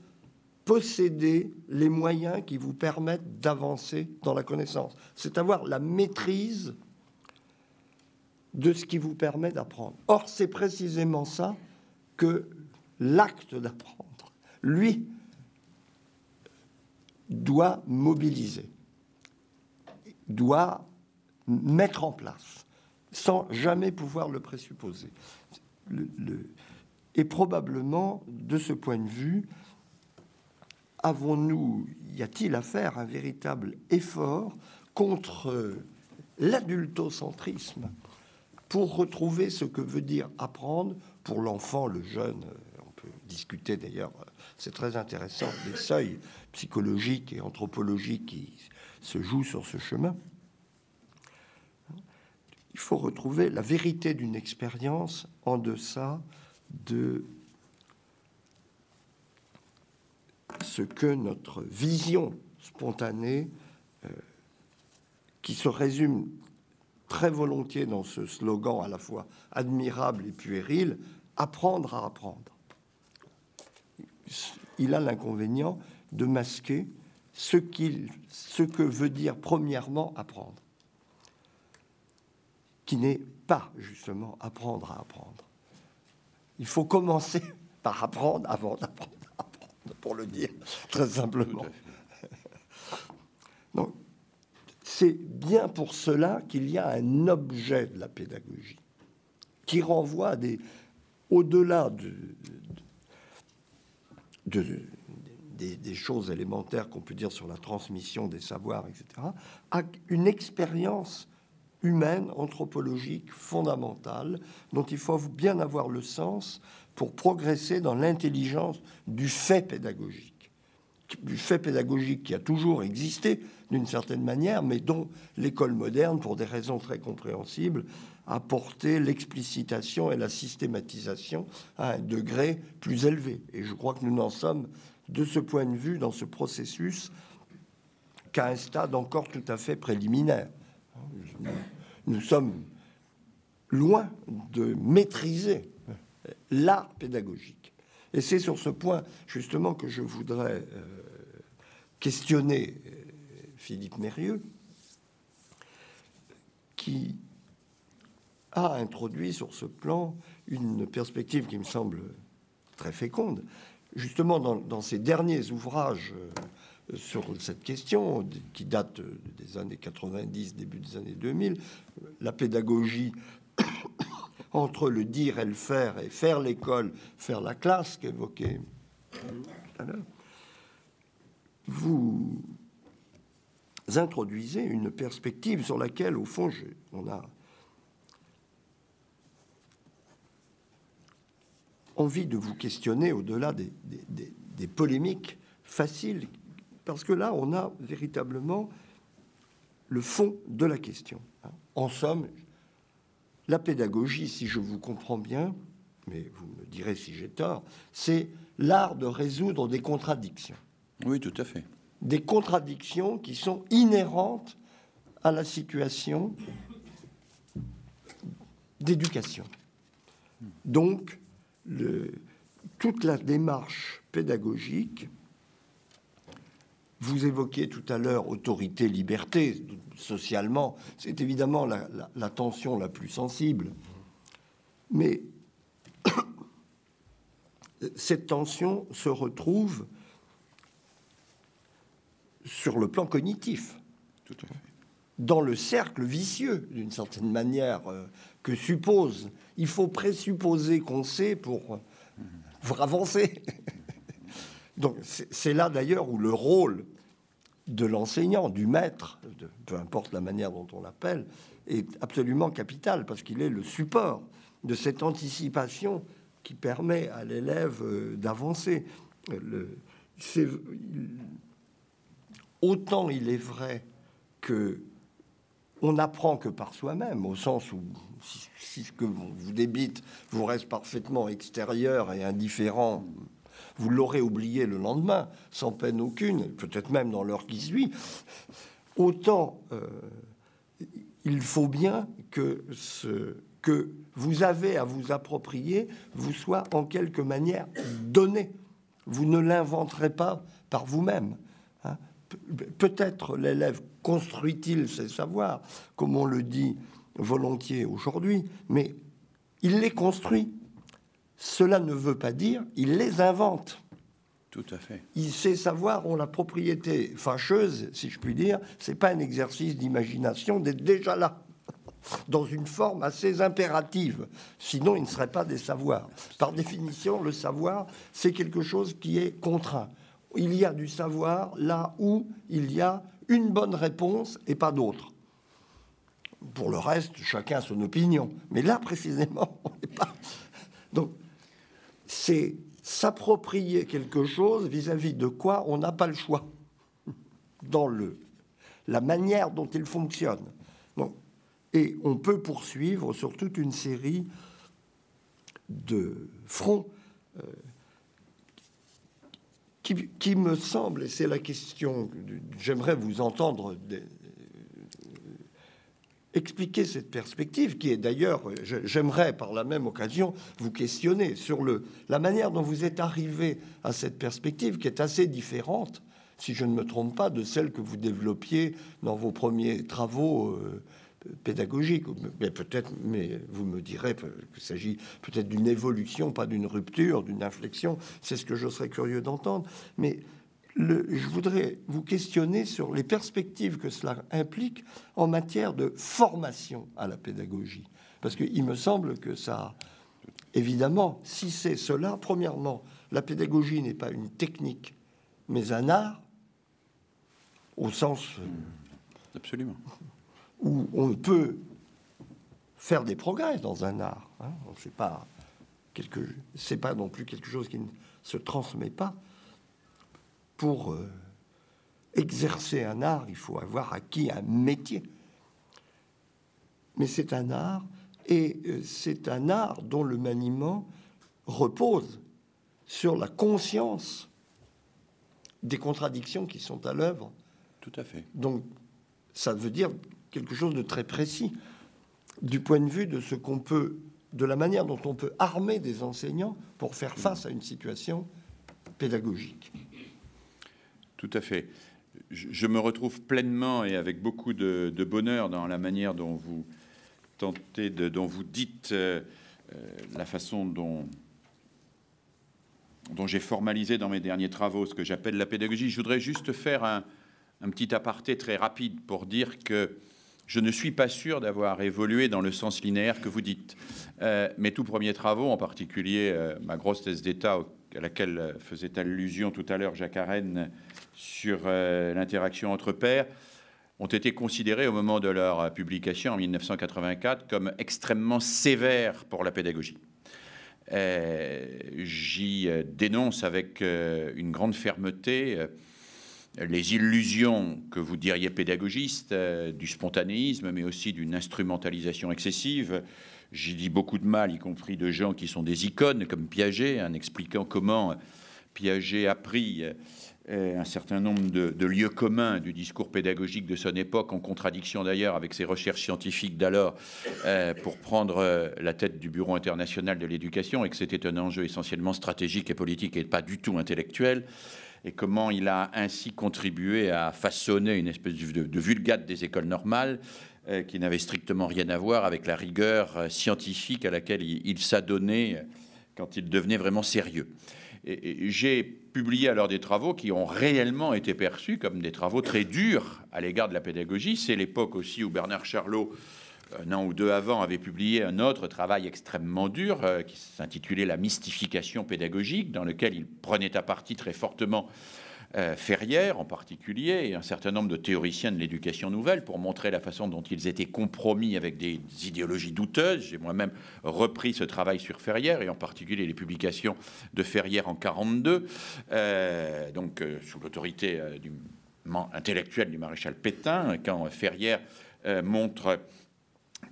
[SPEAKER 4] posséder les moyens qui vous permettent d'avancer dans la connaissance. C'est avoir la maîtrise de ce qui vous permet d'apprendre. Or, c'est précisément ça que l'acte d'apprendre, lui, doit mobiliser, doit mettre en place, sans jamais pouvoir le présupposer. et probablement, de ce point de vue, avons-nous, y a-t-il à faire un véritable effort contre l'adultocentrisme pour retrouver ce que veut dire apprendre pour l'enfant, le jeune, on peut discuter d'ailleurs, c'est très intéressant, des seuils psychologiques et anthropologiques qui se jouent sur ce chemin. Il faut retrouver la vérité d'une expérience en deçà de ce que notre vision spontanée, euh, qui se résume très volontiers dans ce slogan à la fois admirable et puéril, apprendre à apprendre. Il a l'inconvénient de masquer ce, ce que veut dire premièrement apprendre, qui n'est pas justement apprendre à apprendre. Il faut commencer par apprendre avant d'apprendre pour le dire très simplement. Donc, c'est bien pour cela qu'il y a un objet de la pédagogie qui renvoie à des, au-delà de, de, des, choses élémentaires qu'on peut dire sur la transmission des savoirs, etc., à une expérience humaine, anthropologique, fondamentale, dont il faut bien avoir le sens pour progresser dans l'intelligence du fait pédagogique. Du fait pédagogique qui a toujours existé d'une certaine manière, mais dont l'école moderne, pour des raisons très compréhensibles, a porté l'explicitation et la systématisation à un degré plus élevé. Et je crois que nous n'en sommes, de ce point de vue, dans ce processus, qu'à un stade encore tout à fait préliminaire. Nous sommes loin de maîtriser l'art pédagogique. Et c'est sur ce point, justement, que je voudrais euh, questionner euh, Philippe Mérieux, qui a introduit sur ce plan une perspective qui me semble très féconde. Justement, dans, ses derniers ouvrages euh, sur cette question, qui datent des années 90, début des années 2000, la pédagogie entre le dire et le faire, et faire l'école, faire la classe qu'évoquait tout à l'heure, vous introduisez une perspective sur laquelle, au fond, on a envie de vous questionner au-delà des, des, polémiques faciles, parce que là, on a véritablement le fond de la question. En somme, la pédagogie, si je vous comprends bien, mais vous me direz si j'ai tort, c'est l'art de résoudre des contradictions.
[SPEAKER 3] Oui, tout à fait.
[SPEAKER 4] Des contradictions qui sont inhérentes à la situation d'éducation. Donc, le, toute la démarche pédagogique, vous évoquiez tout à l'heure autorité, liberté, socialement, c'est évidemment la, la, tension la plus sensible. Mais cette tension se retrouve sur le plan cognitif, dans le cercle vicieux, d'une certaine manière, euh, que suppose, il faut présupposer qu'on sait pour, pour avancer. Donc c'est là d'ailleurs où le rôle de l'enseignant, du maître, peu importe la manière dont on l'appelle, est absolument capital, parce qu'il est le support de cette anticipation qui permet à l'élève euh, d'avancer. Autant il est vrai que on n'apprend que par soi-même, au sens où si, ce que vous débite vous reste parfaitement extérieur et indifférent, vous l'aurez oublié le lendemain, sans peine aucune, peut-être même dans l'heure qui suit, autant euh, il faut bien que ce que vous avez à vous approprier vous soit en quelque manière donné. Vous ne l'inventerez pas par vous-même. Hein. Peut-être l'élève construit-il ses savoirs, comme on le dit volontiers aujourd'hui, mais il les construit. Cela ne veut pas dire il les invente.
[SPEAKER 3] Tout à fait.
[SPEAKER 4] Il sait savoir ont la propriété fâcheuse, si je puis dire. C'est pas un exercice d'imagination d'être déjà là, dans une forme assez impérative. Sinon, il ne serait pas des savoirs. Par définition, le savoir, c'est quelque chose qui est contraint. Il y a du savoir là où il y a une bonne réponse et pas d'autre. Pour le reste, chacun a son opinion. Mais là, précisément, on n'est pas. Donc, c'est s'approprier quelque chose vis-à-vis de quoi on n'a pas le choix dans le, la manière dont il fonctionne. et on peut poursuivre sur toute une série de fronts euh, qui, qui, me semble, et c'est la question, j'aimerais vous entendre expliquer cette perspective, qui est d'ailleurs, j'aimerais par la même occasion vous questionner sur le, la manière dont vous êtes arrivé à cette perspective, qui est assez différente, si je ne me trompe pas, de celle que vous développiez dans vos premiers travaux euh, pédagogiques. Mais peut-être, mais vous me direz qu'il s'agit peut-être d'une évolution, pas d'une rupture, d'une inflexion. C'est ce que je serais curieux d'entendre. Mais je voudrais vous questionner sur les perspectives que cela implique en matière de formation à la pédagogie. Parce qu'il me semble que ça, évidemment, si c'est cela, premièrement, la pédagogie n'est pas une technique, mais un art, au sens... Euh,
[SPEAKER 3] Absolument.
[SPEAKER 4] Où on peut faire des progrès dans un art. Hein. C'est pas quelque, c'est pas non plus quelque chose qui ne se transmet pas pour euh, exercer un art, il faut avoir acquis un métier. Mais c'est un art, et euh, c'est un art dont le maniement repose sur la conscience des contradictions qui sont à l'œuvre.
[SPEAKER 3] Tout à fait.
[SPEAKER 4] Donc, ça veut dire quelque chose de très précis du point de vue de ce qu'on peut, de la manière dont on peut armer des enseignants pour faire face à une situation pédagogique.
[SPEAKER 3] Tout à fait. Je, me retrouve pleinement et avec beaucoup de, bonheur dans la manière dont vous dites euh, euh, la façon dont, dont j'ai formalisé dans mes derniers travaux ce que j'appelle la pédagogie. Je voudrais juste faire un, petit aparté très rapide pour dire que je ne suis pas sûr d'avoir évolué dans le sens linéaire que vous dites. Euh, mes tout premiers travaux, en particulier ma grosse thèse d'État à laquelle faisait allusion tout à l'heure Jacques Arène sur euh, l'interaction entre pairs ont été considérés au moment de leur publication en 1984 comme extrêmement sévères pour la pédagogie. Euh, j'y dénonce avec euh, une grande fermeté les illusions que vous diriez pédagogistes, du spontanéisme, mais aussi d'une instrumentalisation excessive. J'y dis beaucoup de mal, y compris de gens qui sont des icônes, comme Piaget, en expliquant comment Piaget a pris un certain nombre de, lieux communs du discours pédagogique de son époque, en contradiction d'ailleurs avec ses recherches scientifiques d'alors, euh, pour prendre euh, la tête du Bureau international de l'éducation, et que c'était un enjeu essentiellement stratégique et politique et pas du tout intellectuel, et comment il a ainsi contribué à façonner une espèce de, vulgate des écoles normales euh, qui n'avait strictement rien à voir avec la rigueur scientifique à laquelle il s'adonnait quand il devenait vraiment sérieux j'ai publié alors des travaux qui ont réellement été perçus comme des travaux très durs à l'égard de la pédagogie. C'est l'époque aussi où Bernard Charlot, un an ou deux avant, avait publié un autre travail extrêmement dur euh, qui s'intitulait La mystification pédagogique, dans lequel il prenait à partie très fortement Ferrière en particulier, et un certain nombre de théoriciens de l'éducation nouvelle pour montrer la façon dont ils étaient compromis avec des idéologies douteuses. J'ai moi-même repris ce travail sur Ferrière, et en particulier les publications de Ferrière en 42, euh, donc euh, sous l'autorité du intellectuel du maréchal Pétain, quand Ferrière montre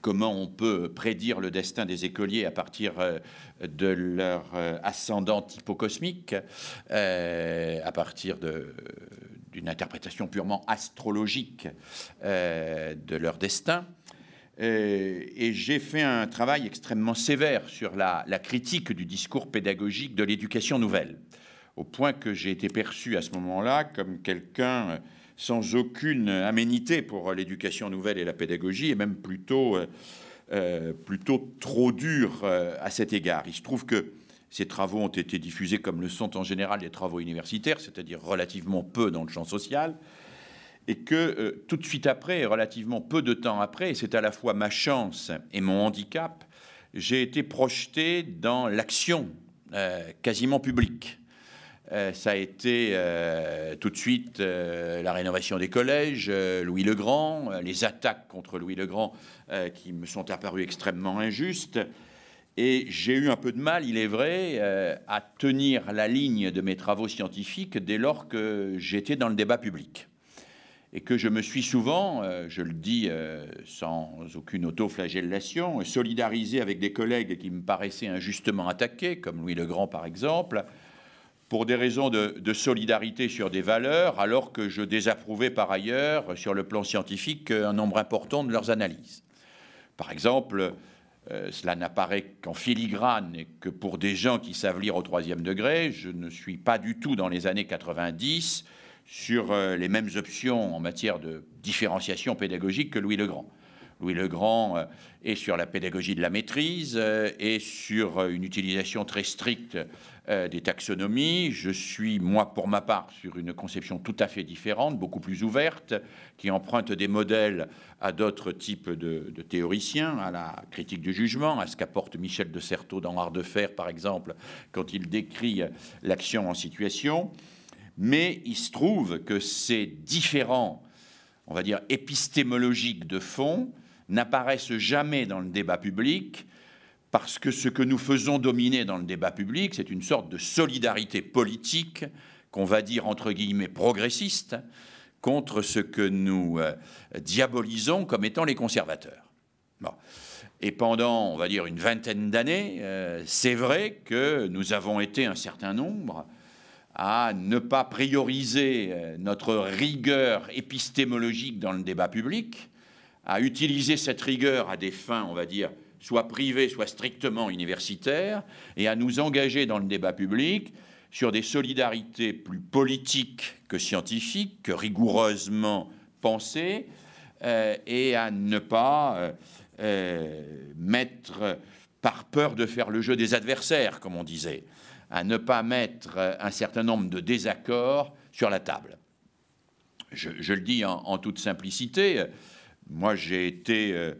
[SPEAKER 3] comment on peut prédire le destin des écoliers à partir euh, de leur euh, ascendante hypocosmique, euh, à partir d'une interprétation purement astrologique de leur destin. et j'ai fait un travail extrêmement sévère sur la critique du discours pédagogique de l'éducation nouvelle, au point que j'ai été perçu à ce moment-là comme quelqu'un sans aucune aménité pour l'éducation nouvelle et la pédagogie, et même plutôt, euh, euh, plutôt trop dur euh, à cet égard. Il se trouve que ces travaux ont été diffusés comme le sont en général les travaux universitaires, c'est-à-dire relativement peu dans le champ social, et que tout de suite après, relativement peu de temps après, et c'est à la fois ma chance et mon handicap, j'ai été projeté dans l'action quasiment publique euh, ça a été euh, tout de suite euh, la rénovation des collèges, Louis le Grand, les attaques contre Louis le Grand qui me sont apparues extrêmement injustes. Et j'ai eu un peu de mal, il est vrai, à tenir la ligne de mes travaux scientifiques dès lors que j'étais dans le débat public. Et que je me suis souvent, je le dis sans aucune autoflagellation, solidarisé avec des collègues qui me paraissaient injustement attaqués, comme Louis le Grand par exemple, pour des raisons de, solidarité sur des valeurs, alors que je désapprouvais par ailleurs, sur le plan scientifique, un nombre important de leurs analyses. Par exemple, euh, cela n'apparaît qu'en filigrane et que pour des gens qui savent lire au troisième degré, je ne suis pas du tout dans les années 90 sur euh, les mêmes options en matière de différenciation pédagogique que Louis le Grand. Louis le Grand euh, est sur la pédagogie de la maîtrise et sur une utilisation très stricte euh, des taxonomies. Je suis, moi, pour ma part, sur une conception tout à fait différente, beaucoup plus ouverte, qui emprunte des modèles à d'autres types de, théoriciens, à la critique du jugement, à ce qu'apporte Michel de Certeau dans Art de Fer, par exemple, quand il décrit l'action en situation. Mais il se trouve que ces différents, on va dire, épistémologiques de fond n'apparaissent jamais dans le débat public parce que ce que nous faisons dominer dans le débat public, c'est une sorte de solidarité politique qu'on va dire entre guillemets progressiste contre ce que nous euh, diabolisons comme étant les conservateurs. Et pendant, on va dire, une vingtaine d'années, euh, c'est vrai que nous avons été un certain nombre à ne pas prioriser euh, notre rigueur épistémologique dans le débat public, à utiliser cette rigueur à des fins, on va dire, soit privé, soit strictement universitaire, et à nous engager dans le débat public sur des solidarités plus politiques que scientifiques, que rigoureusement pensées, euh, et à ne pas euh, euh, mettre, par peur de faire le jeu des adversaires, comme on disait, à ne pas mettre un certain nombre de désaccords sur la table. Je, le dis en, toute simplicité, moi j'ai été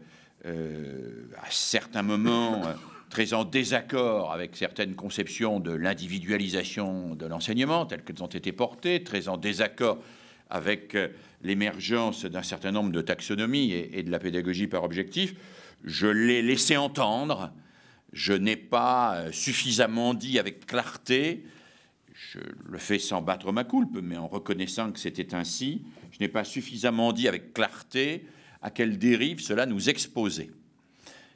[SPEAKER 3] euh, à certains moments, très en désaccord avec certaines conceptions de l'individualisation de l'enseignement telles qu'elles ont été portées, très en désaccord avec euh, l'émergence d'un certain nombre de taxonomies et, de la pédagogie par objectif. Je l'ai laissé entendre, je n'ai pas euh, suffisamment dit avec clarté, je le fais sans battre ma coulpe, mais en reconnaissant que c'était ainsi, je n'ai pas suffisamment dit avec clarté à quelle dérive cela nous exposait.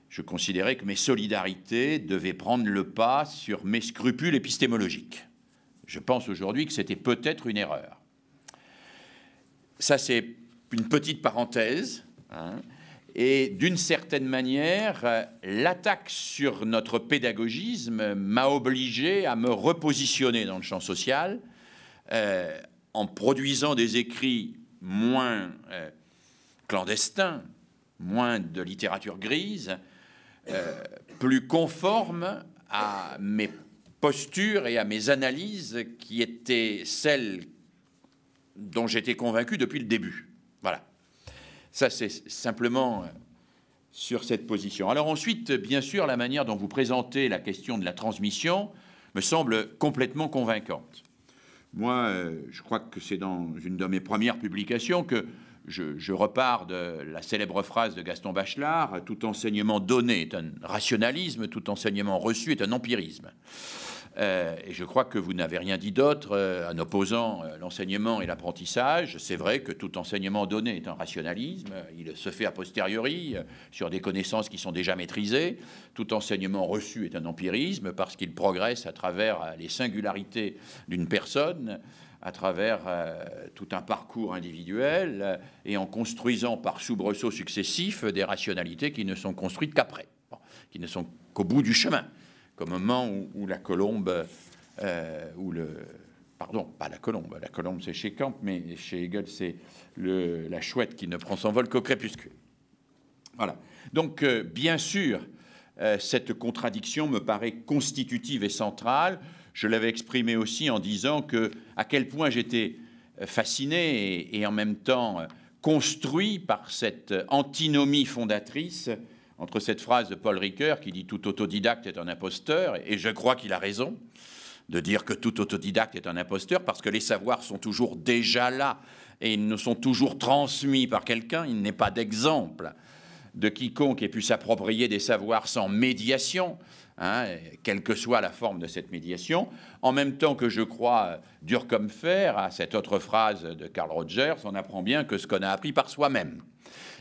[SPEAKER 3] Je considérais que mes solidarités devaient prendre le pas sur mes scrupules épistémologiques. Je pense aujourd'hui que c'était peut-être une erreur. Ça, c'est une petite parenthèse. Hein. et d'une certaine manière, l'attaque sur notre pédagogisme m'a obligé à me repositionner dans le champ social euh, en produisant des écrits moins euh, clandestins, moins de littérature grise, euh, plus conformes à mes postures et à mes analyses qui étaient celles dont j'étais convaincu depuis le début. Voilà. Ça, c'est simplement euh, sur cette position. Alors ensuite, bien sûr, la manière dont vous présentez la question de la transmission me semble complètement convaincante. Moi, euh, je crois que c'est dans une de mes premières publications que je, repars de la célèbre phrase de Gaston Bachelard Tout enseignement donné est un rationalisme, tout enseignement reçu est un empirisme. Euh, et je crois que vous n'avez rien dit d'autre euh, en opposant euh, l'enseignement et l'apprentissage. C'est vrai que tout enseignement donné est un rationalisme. Il se fait a posteriori sur des connaissances qui sont déjà maîtrisées. Tout enseignement reçu est un empirisme parce qu'il progresse à travers les singularités d'une personne à travers tout un parcours individuel et en construisant par soubresauts successifs des rationalités qui ne sont construites qu'après, qui ne sont qu'au bout du chemin comme un moment où, la colombe, euh, le, pardon, pas la colombe, la colombe c'est chez Camp, mais chez Hegel c'est la chouette qui ne prend son vol qu'au crépuscule. Voilà. Donc, euh, bien sûr, euh, cette contradiction me paraît constitutive et centrale. Je l'avais exprimé aussi en disant que à quel point j'étais fasciné et, en même temps construit par cette antinomie fondatrice entre cette phrase de Paul Ricoeur qui dit tout autodidacte est un imposteur, et je crois qu'il a raison de dire que tout autodidacte est un imposteur parce que les savoirs sont toujours déjà là et ils ne sont toujours transmis par quelqu'un. Il n'est pas d'exemple de quiconque ait pu s'approprier des savoirs sans médiation, hein, quelle que soit la forme de cette médiation, en même temps que je crois dur comme fer à cette autre phrase de Carl Rogers, on apprend bien que ce qu'on a appris par soi-même.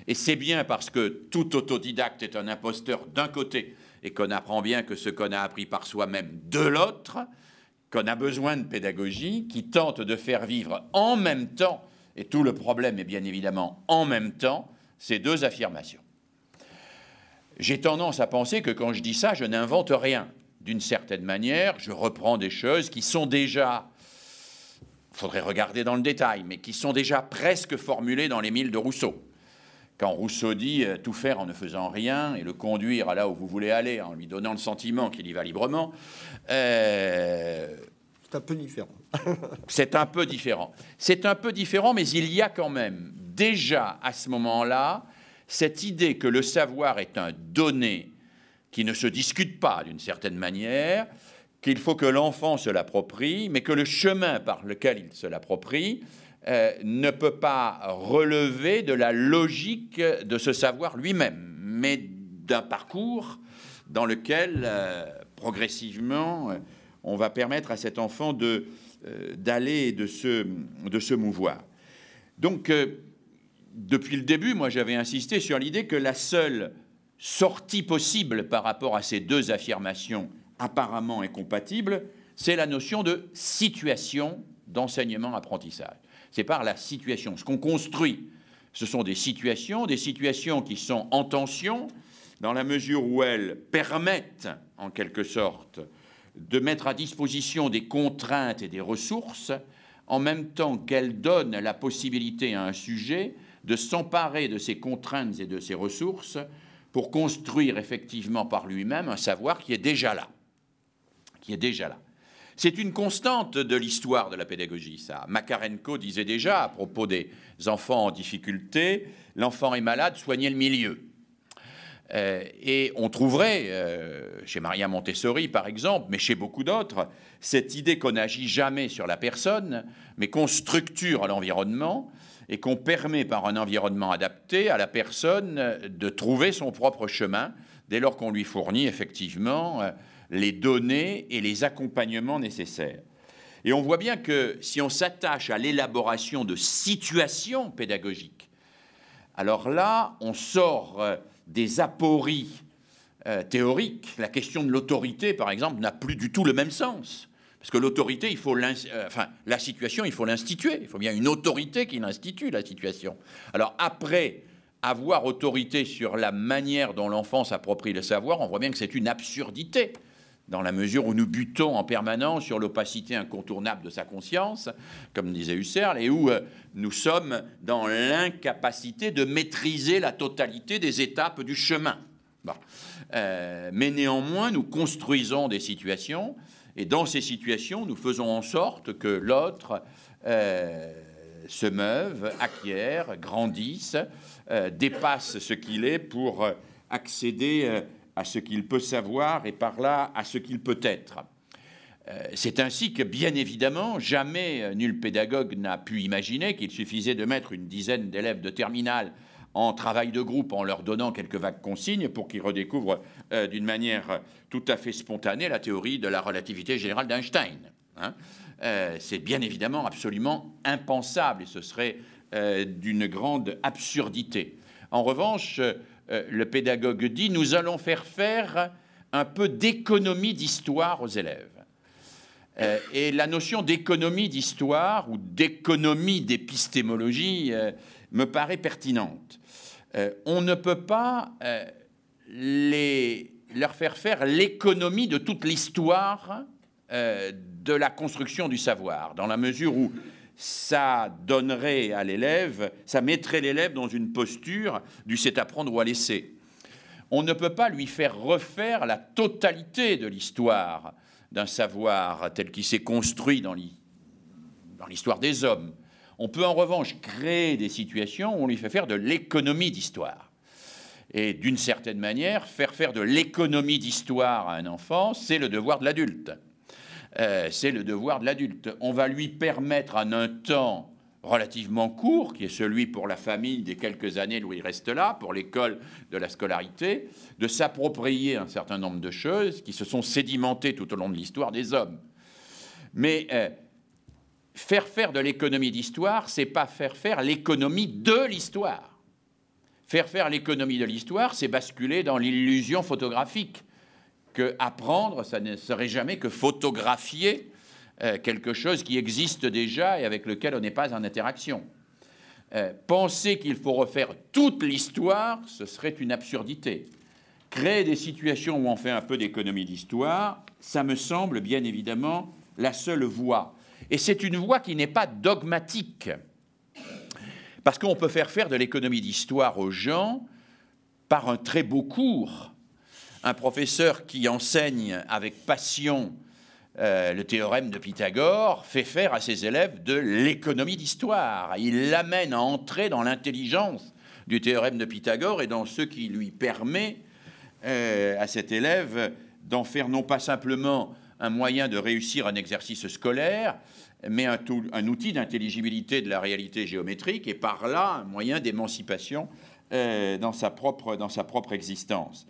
[SPEAKER 3] Et c'est bien parce que tout autodidacte est un imposteur d'un côté et qu'on apprend bien que ce qu'on a appris par soi-même de l'autre, qu'on a besoin de pédagogie qui tente de faire vivre en même temps, et tout le problème est bien évidemment en même temps, ces deux affirmations. J'ai tendance à penser que quand je dis ça, je n'invente rien. D'une certaine manière, je reprends des choses qui sont déjà, il faudrait regarder dans le détail, mais qui sont déjà presque formulées dans les mille de Rousseau. Quand Rousseau dit euh, tout faire en ne faisant rien et le conduire à là où vous voulez aller en lui donnant le sentiment qu'il y va librement,
[SPEAKER 4] euh, c'est un peu différent.
[SPEAKER 3] c'est un peu différent. C'est un peu différent, mais il y a quand même déjà à ce moment-là cette idée que le savoir est un donné qui ne se discute pas d'une certaine manière, qu'il faut que l'enfant se l'approprie, mais que le chemin par lequel il se l'approprie, euh, ne peut pas relever de la logique de ce savoir lui-même, mais d'un parcours dans lequel, euh, progressivement, euh, on va permettre à cet enfant d'aller et de se, de se mouvoir. Donc, depuis le début, moi, j'avais insisté sur l'idée que la seule sortie possible par rapport à ces deux affirmations apparemment incompatibles, c'est la notion de situation d'enseignement-apprentissage c'est par la situation. Ce qu'on construit, ce sont des situations, des situations qui sont en tension, dans la mesure où elles permettent, en quelque sorte, de mettre à disposition des contraintes et des ressources, en même temps qu'elles donnent la possibilité à un sujet de s'emparer de ces contraintes et de ces ressources pour construire effectivement par lui-même un savoir qui est déjà là, qui est déjà là. C'est une constante de l'histoire de la pédagogie, ça. Makarenko disait déjà à propos des enfants en difficulté, l'enfant est malade, soignez le milieu. Euh, et on trouverait, euh, chez Maria Montessori par exemple, mais chez beaucoup d'autres, cette idée qu'on n'agit jamais sur la personne, mais qu'on structure l'environnement et qu'on permet par un environnement adapté à la personne de trouver son propre chemin dès lors qu'on lui fournit effectivement euh, les données et les accompagnements nécessaires. Et on voit bien que si on s'attache à l'élaboration de situations pédagogiques, alors là, on sort des apories euh, théoriques. La question de l'autorité, par exemple, n'a plus du tout le même sens. Parce que l'autorité, il faut euh, enfin, la situation, il faut l'instituer. Il faut bien une autorité qui l'institue, la situation. Alors après avoir autorité sur la manière dont l'enfant s'approprie le savoir, on voit bien que c'est une absurdité dans la mesure où nous butons en permanence sur l'opacité incontournable de sa conscience, comme disait Husserl, et où euh, nous sommes dans l'incapacité de maîtriser la totalité des étapes du chemin. Euh, mais néanmoins, nous construisons des situations, et dans ces situations, nous faisons en sorte que l'autre euh, se meuve, acquiert, grandisse, dépasse ce qu'il est pour accéder à ce qu'il peut savoir et par là à ce qu'il peut être. Euh, c'est ainsi que, bien évidemment, jamais euh, nul pédagogue n'a pu imaginer qu'il suffisait de mettre une dizaine d'élèves de terminale en travail de groupe en leur donnant quelques vagues consignes pour qu'ils redécouvrent euh, d'une manière tout à fait spontanée la théorie de la relativité générale d'Einstein. Hein. c'est bien évidemment absolument impensable et ce serait d'une grande absurdité. En revanche, euh, le pédagogue dit, nous allons faire faire un peu d'économie d'histoire aux élèves. Euh, et la notion d'économie d'histoire ou d'économie d'épistémologie euh, me paraît pertinente. On ne peut pas leur faire faire l'économie de toute l'histoire de la construction du savoir, dans la mesure où ça donnerait à l'élève, ça mettrait l'élève dans une posture du c'est apprendre ou à laisser. On ne peut pas lui faire refaire la totalité de l'histoire d'un savoir tel qu'il s'est construit dans l'histoire des hommes. On peut en revanche créer des situations où on lui fait faire de l'économie d'histoire. Et d'une certaine manière, faire faire de l'économie d'histoire à un enfant, c'est le devoir de l'adulte. Euh, c'est le devoir de l'adulte. On va lui permettre en un temps relativement court, qui est celui pour la famille des quelques années où il reste là, pour l'école de la scolarité, de s'approprier un certain nombre de choses qui se sont sédimentées tout au long de l'histoire des hommes. Mais euh, faire faire de l'économie d'histoire, c'est pas faire faire l'économie de l'histoire. Faire faire l'économie de l'histoire, c'est basculer dans l'illusion photographique que apprendre, ça ne serait jamais que photographier euh, quelque chose qui existe déjà et avec lequel on n'est pas en interaction. Euh, penser qu'il faut refaire toute l'histoire, ce serait une absurdité. Créer des situations où on fait un peu d'économie d'histoire, ça me semble bien évidemment la seule voie. Et c'est une voie qui n'est pas dogmatique. Parce qu'on peut faire faire de l'économie d'histoire aux gens par un très beau cours un professeur qui enseigne avec passion euh, le théorème de Pythagore fait faire à ses élèves de l'économie d'histoire. Il l'amène à entrer dans l'intelligence du théorème de Pythagore et dans ce qui lui permet euh, à cet élève d'en faire non pas simplement un moyen de réussir un exercice scolaire, mais un, un outil d'intelligibilité de la réalité géométrique et par là un moyen d'émancipation euh, dans, sa propre, dans sa propre existence.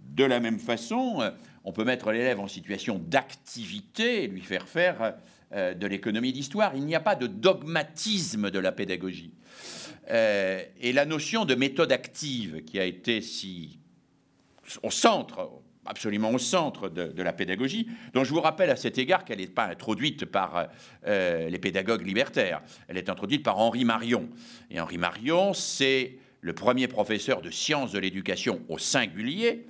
[SPEAKER 3] De la même façon, euh, on peut mettre l'élève en situation d'activité et lui faire faire euh, de l'économie d'histoire. Il n'y a pas de dogmatisme de la pédagogie. Et la notion de méthode active qui a été si au centre, absolument au centre de, la pédagogie, dont je vous rappelle à cet égard qu'elle n'est pas introduite par les pédagogues libertaires, elle est introduite par Henri Marion. Et Henri Marion, c'est le premier professeur de sciences de l'éducation au singulier,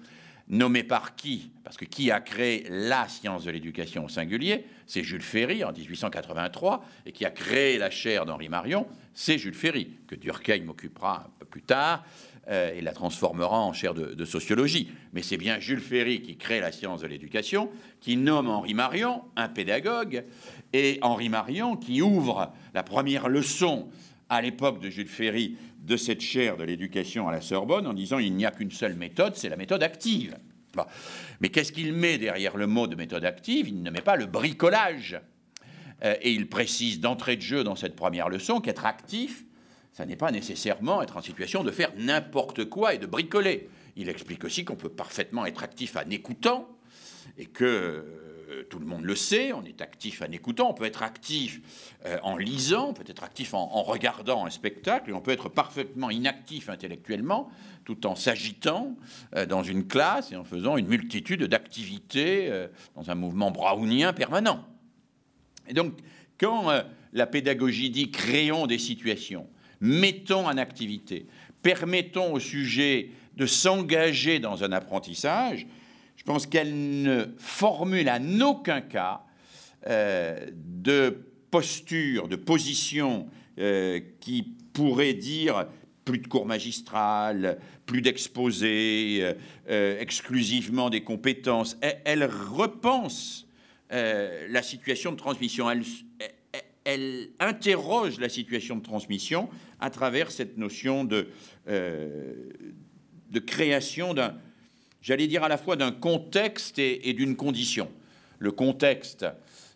[SPEAKER 3] nommé par qui? Parce que qui a créé la science de l'éducation au singulier? C'est Jules Ferry en 1883, et qui a créé la chaire d'Henri Marion, c'est Jules Ferry, que Durkheim m'occupera un peu plus tard euh, et la transformera en chaire de, sociologie. Mais c'est bien Jules Ferry qui crée la science de l'éducation, qui nomme Henri Marion un pédagogue, et Henri Marion qui ouvre la première leçon à l'époque de Jules Ferry de cette chaire de l'éducation à la Sorbonne en disant il n'y a qu'une seule méthode, c'est la méthode active. Mais qu'est-ce qu'il met derrière le mot de méthode active? Il ne met pas le bricolage. Euh, et il précise d'entrée de jeu dans cette première leçon qu'être actif, ça n'est pas nécessairement être en situation de faire n'importe quoi et de bricoler. Il explique aussi qu'on peut parfaitement être actif en écoutant et que euh, tout le monde le sait, on est actif en écoutant, on peut être actif euh, en lisant, on peut être actif en, regardant un spectacle, et on peut être parfaitement inactif intellectuellement, tout en s'agitant euh, dans une classe et en faisant une multitude d'activités dans un mouvement brownien permanent. Et donc, quand la pédagogie dit créons des situations, mettons en activité, permettons au sujet de s'engager dans un apprentissage, je pense qu'elle ne formule en aucun cas euh, de posture, de position euh, qui pourrait dire plus de cours magistral, plus d'exposés, euh, exclusivement des compétences. Elle, repense la situation de transmission. Elle, interroge la situation de transmission à travers cette notion de, de création d'un j'allais dire à la fois d'un contexte et, d'une condition. Le contexte,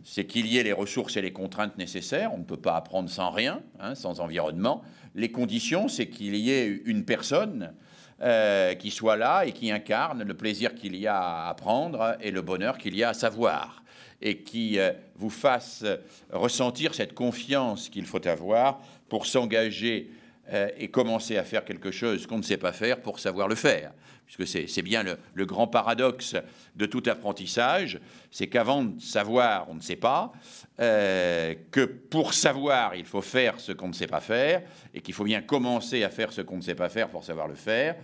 [SPEAKER 3] c'est qu'il y ait les ressources et les contraintes nécessaires. On ne peut pas apprendre sans rien, hein, sans environnement. Les conditions, c'est qu'il y ait une personne euh, qui soit là et qui incarne le plaisir qu'il y a à apprendre et le bonheur qu'il y a à savoir, et qui euh, vous fasse ressentir cette confiance qu'il faut avoir pour s'engager euh, et commencer à faire quelque chose qu'on ne sait pas faire pour savoir le faire. Puisque c'est bien le, grand paradoxe de tout apprentissage, c'est qu'avant de savoir, on ne sait pas, euh, que pour savoir, il faut faire ce qu'on ne sait pas faire, et qu'il faut bien commencer à faire ce qu'on ne sait pas faire pour savoir le faire,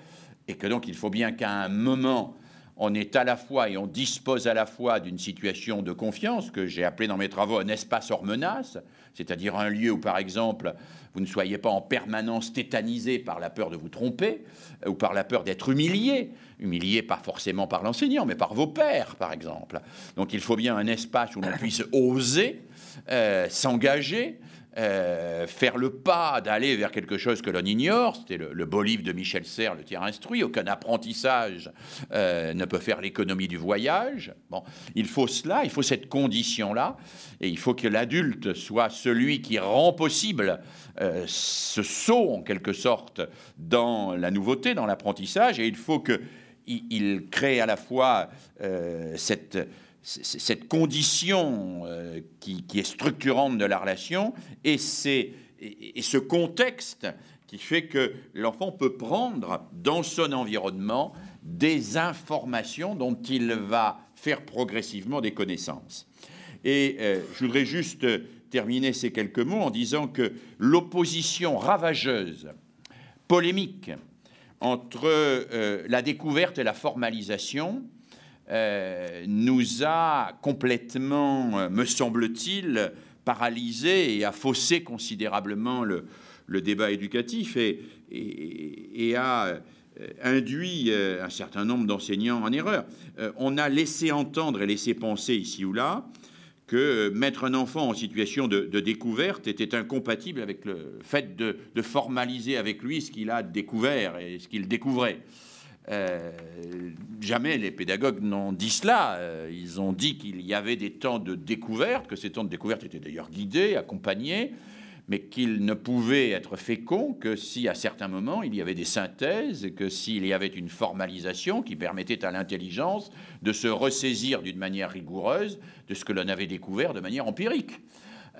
[SPEAKER 3] et que donc il faut bien qu'à un moment, on est à la fois et on dispose à la fois d'une situation de confiance que j'ai appelé dans mes travaux un espace hors menace, c'est-à-dire un lieu où, par exemple, vous ne soyez pas en permanence tétanisé par la peur de vous tromper ou par la peur d'être humilié, humilié pas forcément par l'enseignant, mais par vos pères, par exemple. Donc il faut bien un espace où l'on puisse oser euh, s'engager, euh, faire le pas d'aller vers quelque chose que l'on ignore. C'était le, beau livre de Michel Serres, Le tiers instruit. Aucun apprentissage euh, ne peut faire l'économie du voyage. Bon, il faut cela, il faut cette condition-là, et il faut que l'adulte soit celui qui rend possible euh, ce saut, en quelque sorte, dans la nouveauté, dans l'apprentissage, et il faut qu'il il crée à la fois cette cette condition euh, qui, est structurante de la relation et, ce contexte qui fait que l'enfant peut prendre dans son environnement des informations dont il va faire progressivement des connaissances. Et euh, je voudrais juste terminer ces quelques mots en disant que l'opposition ravageuse, polémique, entre euh, la découverte et la formalisation, euh, nous a complètement, euh, me semble-t-il, paralysé et a faussé considérablement le, débat éducatif et, a euh, induit un certain nombre d'enseignants en erreur. On a laissé entendre et laissé penser ici ou là que mettre un enfant en situation de, découverte était incompatible avec le fait de formaliser avec lui ce qu'il a découvert et ce qu'il découvrait. Euh, jamais les pédagogues n'ont dit cela. Euh, ils ont dit qu'il y avait des temps de découverte, que ces temps de découverte étaient d'ailleurs guidés, accompagnés, mais qu'ils ne pouvaient être féconds que si à certains moments il y avait des synthèses, que s'il y avait une formalisation qui permettait à l'intelligence de se ressaisir d'une manière rigoureuse de ce que l'on avait découvert de manière empirique.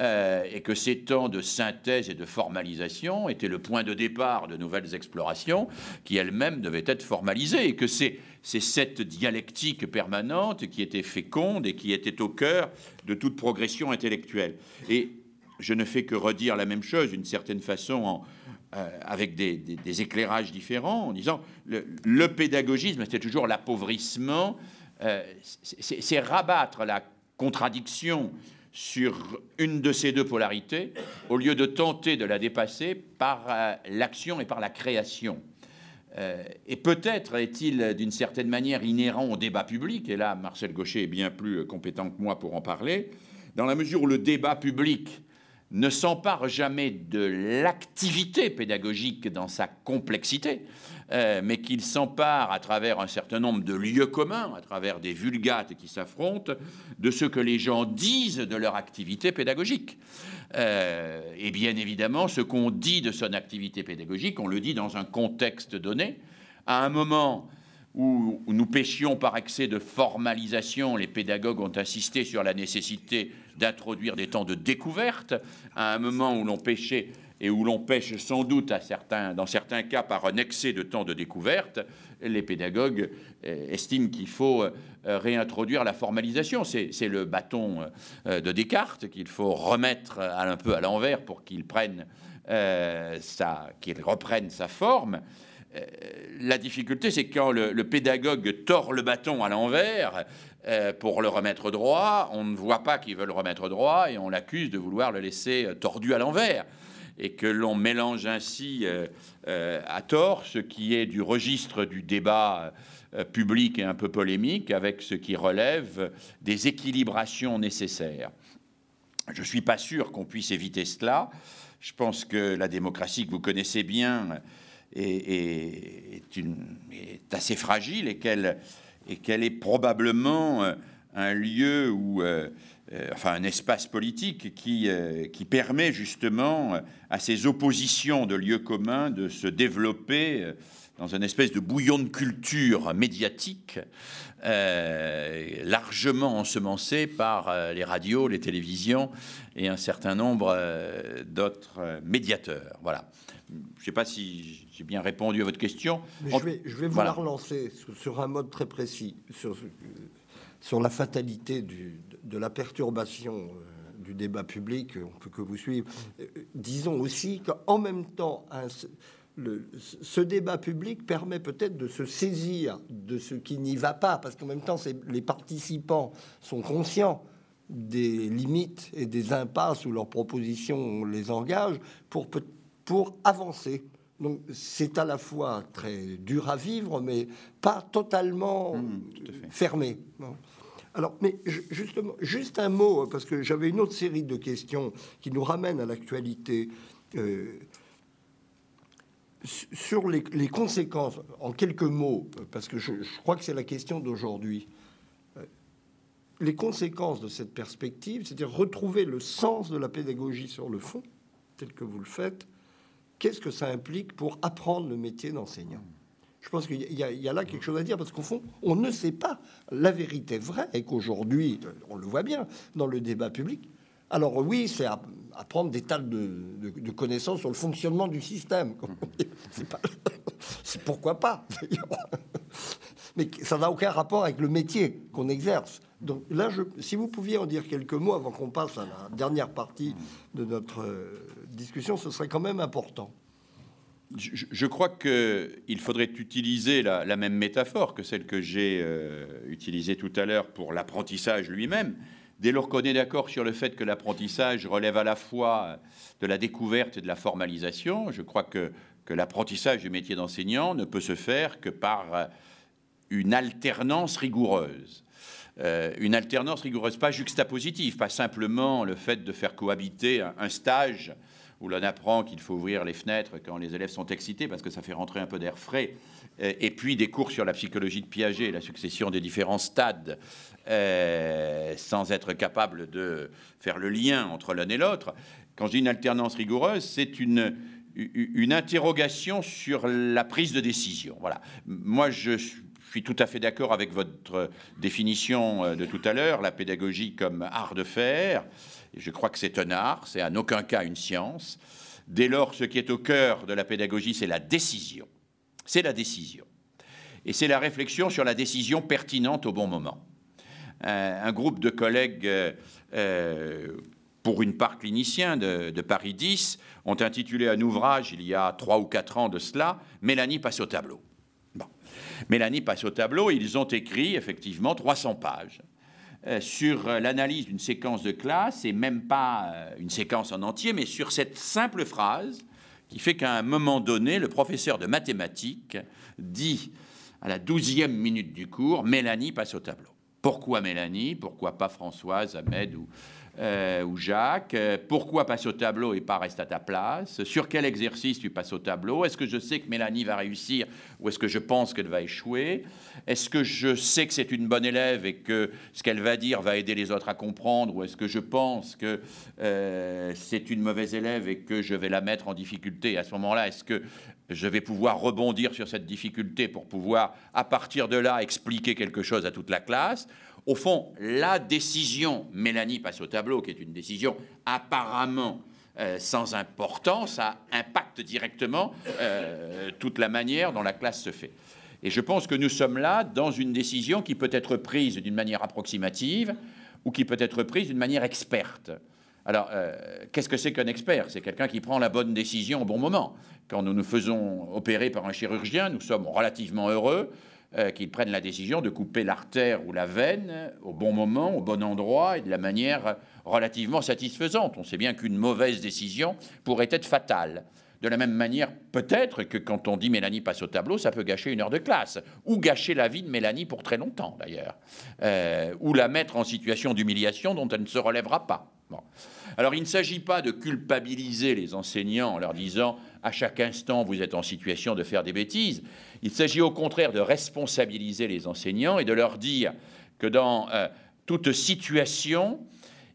[SPEAKER 3] Euh, et que ces temps de synthèse et de formalisation étaient le point de départ de nouvelles explorations qui elles-mêmes devaient être formalisées, et que c'est cette dialectique permanente qui était féconde et qui était au cœur de toute progression intellectuelle. Et je ne fais que redire la même chose d'une certaine façon euh, avec des, éclairages différents, en disant le, le pédagogisme, c'est toujours l'appauvrissement, euh, c'est rabattre la contradiction sur une de ces deux polarités, au lieu de tenter de la dépasser par euh, l'action et par la création. Euh, et peut-être est-il d'une certaine manière inhérent au débat public, et là Marcel Gaucher est bien plus compétent que moi pour en parler, dans la mesure où le débat public ne s'empare jamais de l'activité pédagogique dans sa complexité, euh, mais qu'il s'empare à travers un certain nombre de lieux communs, à travers des vulgates qui s'affrontent, de ce que les gens disent de leur activité pédagogique. Euh, et bien évidemment, ce qu'on dit de son activité pédagogique, on le dit dans un contexte donné, à un moment où nous pêchions par excès de formalisation, les pédagogues ont insisté sur la nécessité d'introduire des temps de découverte, à un moment où l'on pêchait et où l'on pêche sans doute dans certains cas par un excès de temps de découverte, les pédagogues euh, estiment qu'il faut euh, réintroduire la formalisation. C'est le bâton euh, de Descartes qu'il faut remettre un peu à l'envers pour qu'il prenne qu'il reprenne sa forme. La difficulté, c'est quand le, pédagogue tord le bâton à l'envers pour le remettre droit, on ne voit pas qu'il veut le remettre droit et on l'accuse de vouloir le laisser tordu à l'envers et que l'on mélange ainsi euh, euh, à tort ce qui est du registre du débat euh, public et un peu polémique avec ce qui relève des équilibrations nécessaires. Je ne suis pas sûr qu'on puisse éviter cela. Je pense que la démocratie que vous connaissez bien est, assez fragile et qu'elle est probablement un lieu où enfin un espace politique qui, euh, qui permet justement euh, à ces oppositions de lieux communs de se développer dans une espèce de bouillon de culture médiatique largement ensemencé par les radios, les télévisions et un certain nombre d'autres médiateurs. Voilà. Je ne sais pas si j'ai bien répondu à votre question.
[SPEAKER 4] je vais, je vais vous la relancer sur, sur, un mode très précis, sur, sur la fatalité du, de la perturbation euh, du débat public, on peut que vous suivre. Euh, disons aussi qu'en même temps, ce débat public permet peut-être de se saisir de ce qui n'y va pas, parce qu'en même temps, les participants sont conscients des limites et des impasses où leurs propositions les engagent pour, pour avancer. Donc c'est à la fois très dur à vivre, mais pas totalement mmh, fermé. Alors, mais justement, juste un mot, parce que j'avais une autre série de questions qui nous ramènent à l'actualité. Euh, sur les, conséquences, en quelques mots, parce que je, crois que c'est la question d'aujourd'hui, euh, les conséquences de cette perspective, c'est-à-dire retrouver le sens de la pédagogie sur le fond, tel que vous le faites, qu'est-ce que ça implique pour apprendre le métier d'enseignant? Je pense qu'il y, a là quelque chose à dire parce qu'au fond, on ne sait pas. La vérité vraie est qu'aujourd'hui, on le voit bien dans le débat public. Alors oui, c'est apprendre des tas de, connaissances sur le fonctionnement du système. C'est pourquoi pas. Mais ça n'a aucun rapport avec le métier qu'on exerce. Donc là, je, si vous pouviez en dire quelques mots avant qu'on passe à la dernière partie de notre euh, discussion, ce serait quand même important
[SPEAKER 3] je, crois qu'il faudrait utiliser la, même métaphore que celle que j'ai euh, utilisée tout à l'heure pour l'apprentissage lui-même. Dès lors qu'on est d'accord sur le fait que l'apprentissage relève à la fois de la découverte et de la formalisation, je crois que, l'apprentissage du métier d'enseignant ne peut se faire que par une alternance rigoureuse. Euh, une alternance rigoureuse, pas juxtapositive, pas simplement le fait de faire cohabiter un stage où l'on apprend qu'il faut ouvrir les fenêtres quand les élèves sont excités parce que ça fait rentrer un peu d'air frais, euh, et puis des cours sur la psychologie de Piaget, la succession des différents stades, euh, sans être capable de faire le lien entre l'un et l'autre. Quand je dis une alternance rigoureuse, c'est une, une interrogation sur la prise de décision. Voilà. Moi, je suis tout à fait d'accord avec votre définition euh, de tout à l'heure, la pédagogie comme art de faire je crois que c'est un art, c'est en aucun cas une science. Dès lors, ce qui est au cœur de la pédagogie, c'est la décision. C'est la décision. Et c'est la réflexion sur la décision pertinente au bon moment. Un groupe de collègues, euh, euh, pour une part cliniciens de, Paris 10, ont intitulé un ouvrage il y a trois ou quatre ans de cela, Mélanie passe au tableau. Mélanie passe au tableau, ils ont écrit effectivement 300 pages sur euh, l'analyse d'une séquence de classe, et même pas euh, une séquence en entier, mais sur cette simple phrase qui fait qu'à un moment donné, le professeur de mathématiques dit à la douzième minute du cours, Mélanie passe au tableau. Pourquoi Mélanie? Pourquoi pas Françoise, Ahmed ou euh, ou Jacques, euh, pourquoi passe au tableau et pas reste à ta place? Sur quel exercice tu passes au tableau? Est-ce que je sais que Mélanie va réussir ou est-ce que je pense qu'elle va échouer? Est-ce que je sais que c'est une bonne élève et que ce qu'elle va dire va aider les autres à comprendre? Ou est-ce que je pense que euh, c'est une mauvaise élève et que je vais la mettre en difficulté À ce moment-là, est-ce que je vais pouvoir rebondir sur cette difficulté pour pouvoir, à partir de là, expliquer quelque chose à toute la classe? Au fond, la décision, Mélanie passe au tableau, qui est une décision apparemment euh, sans importance, ça impacte directement euh, toute la manière dont la classe se fait. Et je pense que nous sommes là dans une décision qui peut être prise d'une manière approximative ou qui peut être prise d'une manière experte. Alors, euh, qu'est-ce que c'est qu'un expert? C'est quelqu'un qui prend la bonne décision au bon moment. Quand nous nous faisons opérer par un chirurgien, nous sommes relativement heureux euh, qu'ils prennent la décision de couper l'artère ou la veine au bon moment, au bon endroit et de la manière relativement satisfaisante. On sait bien qu'une mauvaise décision pourrait être fatale. De la même manière, peut-être que quand on dit Mélanie passe au tableau, ça peut gâcher une heure de classe, ou gâcher la vie de Mélanie pour très longtemps d'ailleurs, euh, ou la mettre en situation d'humiliation dont elle ne se relèvera pas. Alors il ne s'agit pas de culpabiliser les enseignants en leur disant à chaque instant vous êtes en situation de faire des bêtises. Il s'agit au contraire de responsabiliser les enseignants et de leur dire que dans euh, toute situation,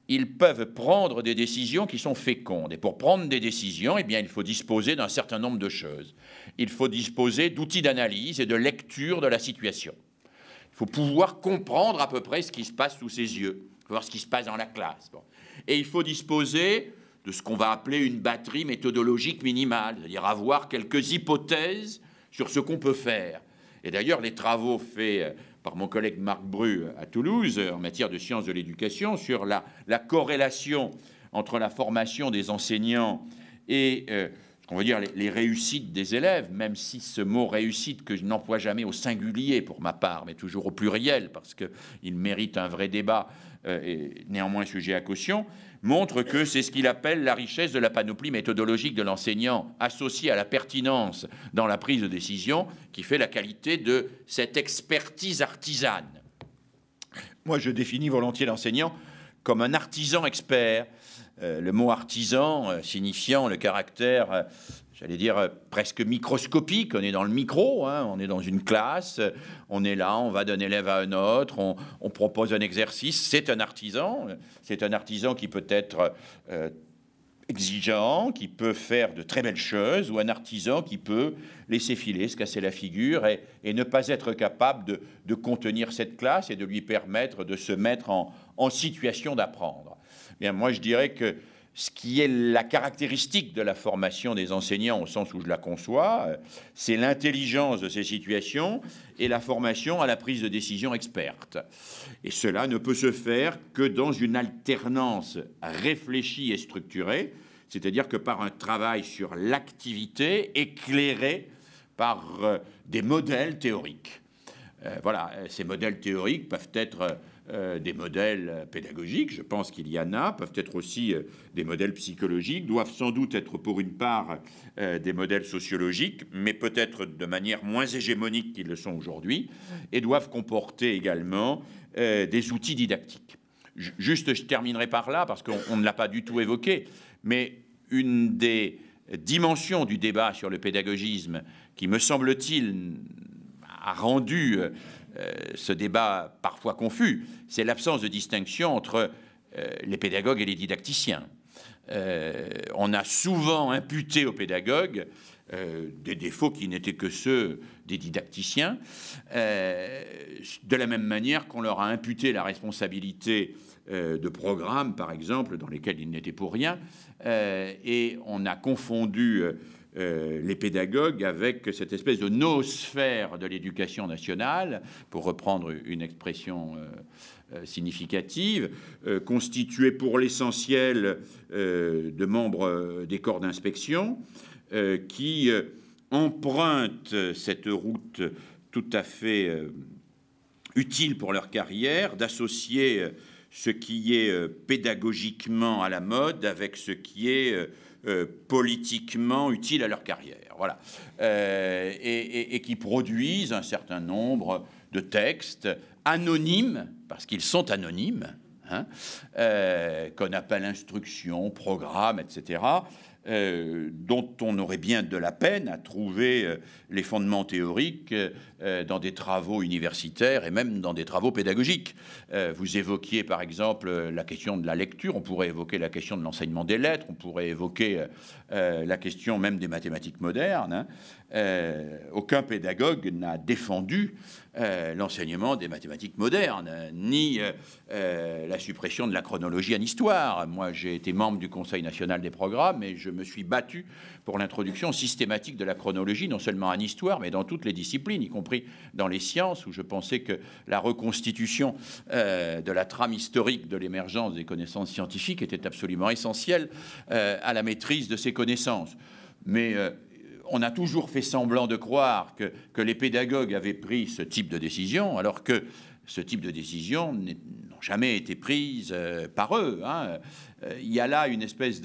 [SPEAKER 3] ils peuvent prendre des décisions qui sont fécondes. Et pour prendre des décisions, eh bien, il faut disposer d'un certain nombre de choses. Il faut disposer d'outils d'analyse et de lecture de la situation. Il faut pouvoir comprendre à peu près ce qui se passe sous ses yeux, voir ce qui se passe dans la classe. Et il faut disposer de ce qu'on va appeler une batterie méthodologique minimale, c'est-à-dire avoir quelques hypothèses sur ce qu'on peut faire. Et d'ailleurs, les travaux faits euh, par mon collègue Marc Bru à Toulouse en matière de sciences de l'éducation sur la, corrélation entre la formation des enseignants et euh, on va dire les, réussites des élèves, même si ce mot réussite que je n'emploie jamais au singulier pour ma part, mais toujours au pluriel parce qu'il mérite un vrai débat euh, et néanmoins sujet à caution, montre que c'est ce qu'il appelle la richesse de la panoplie méthodologique de l'enseignant associée à la pertinence dans la prise de décision qui fait la qualité de cette expertise artisane. Moi, je définis volontiers l'enseignant comme un artisan expert. Euh, le mot artisan euh, signifiant le caractère j'allais dire, euh, presque microscopique. On est dans le micro, hein, on est dans une classe, on est là, on va d'un élève à un autre, on, propose un exercice. C'est un artisan, c'est un artisan qui peut être euh, exigeant, qui peut faire de très belles choses, ou un artisan qui peut laisser filer, se casser la figure et, ne pas être capable de, contenir cette classe et de lui permettre de se mettre en, en situation d'apprendre. Bien, moi, je dirais que ce qui est la caractéristique de la formation des enseignants au sens où je la conçois, c'est l'intelligence de ces situations et la formation à la prise de décision experte. Et cela ne peut se faire que dans une alternance réfléchie et structurée, c'est-à-dire que par un travail sur l'activité éclairé par euh, des modèles théoriques. Euh, voilà, ces modèles théoriques peuvent être euh, des modèles pédagogiques, je pense qu'il y en a, peuvent être aussi euh, des modèles psychologiques, doivent sans doute être pour une part euh, des modèles sociologiques, mais peut-être de manière moins hégémonique qu'ils le sont aujourd'hui, et doivent comporter également des outils didactiques. Juste, je terminerai par là, parce qu'on ne l'a pas du tout évoqué, mais une des dimensions du débat sur le pédagogisme qui, me semble-t-il, a rendu ce débat parfois confus, c'est l'absence de distinction entre euh, les pédagogues et les didacticiens. Euh, on a souvent imputé aux pédagogues des défauts qui n'étaient que ceux des didacticiens, de la même manière qu'on leur a imputé la responsabilité de programmes, par exemple, dans lesquels ils n'étaient pour rien, et on a confondu euh, les pédagogues avec cette espèce de noosphère de l'éducation nationale, pour reprendre une expression euh, euh, significative, constituée pour l'essentiel de membres des corps d'inspection, qui empruntent cette route tout à fait utile pour leur carrière, d'associer ce qui est pédagogiquement à la mode avec ce qui est euh, politiquement utiles à leur carrière. Voilà. Euh, et, qui produisent un certain nombre de textes anonymes, parce qu'ils sont anonymes, hein, qu'on appelle instruction, programme, etc., euh, dont on aurait bien de la peine à trouver euh, les fondements théoriques euh, dans des travaux universitaires et même dans des travaux pédagogiques. vous évoquiez par exemple la question de la lecture, on pourrait évoquer la question de l'enseignement des lettres, on pourrait évoquer la question même des mathématiques modernes. Hein. Aucun pédagogue n'a défendu euh, l'enseignement des mathématiques modernes, ni euh, la suppression de la chronologie en histoire. Moi, j'ai été membre du Conseil national des programmes et je me suis battu pour l'introduction systématique de la chronologie, non seulement en histoire, mais dans toutes les disciplines, y compris dans les sciences, où je pensais que la reconstitution de la trame historique de l'émergence des connaissances scientifiques était absolument essentielle à la maîtrise de ces connaissances. Mais on a toujours fait semblant de croire que, les pédagogues avaient pris ce type de décision, alors que ce type de décision n'ont jamais été prises euh, par eux. Hein. Euh, il y a là une espèce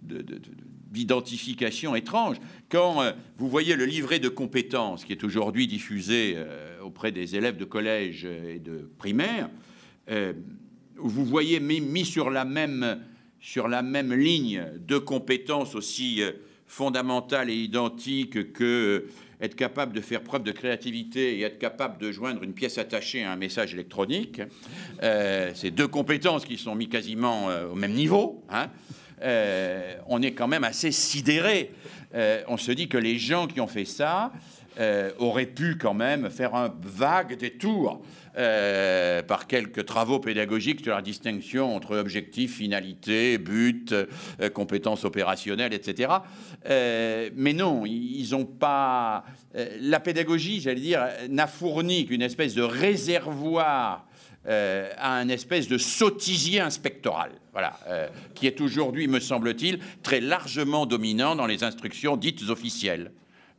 [SPEAKER 3] d'identification étrange. Quand euh, vous voyez le livret de compétences qui est aujourd'hui diffusé auprès des élèves de collège et de primaire, vous voyez mis, sur, la même, sur la même ligne de compétences aussi fondamentale et identique que être capable de faire preuve de créativité et être capable de joindre une pièce attachée à un message électronique. Euh, c'est deux compétences qui sont mises quasiment euh, au même niveau. Hein. Euh, on est quand même assez sidéré. on se dit que les gens qui ont fait ça auraient pu quand même faire un vague détour euh, par quelques travaux pédagogiques sur la distinction entre objectif, finalité, but, euh, compétences opérationnelles, etc. Euh, mais non, ils n'ont pas. la pédagogie, j'allais dire, n'a fourni qu'une espèce de réservoir à un espèce de sottisier inspectoral, voilà, qui est aujourd'hui, me semble-t-il, très largement dominant dans les instructions dites officielles,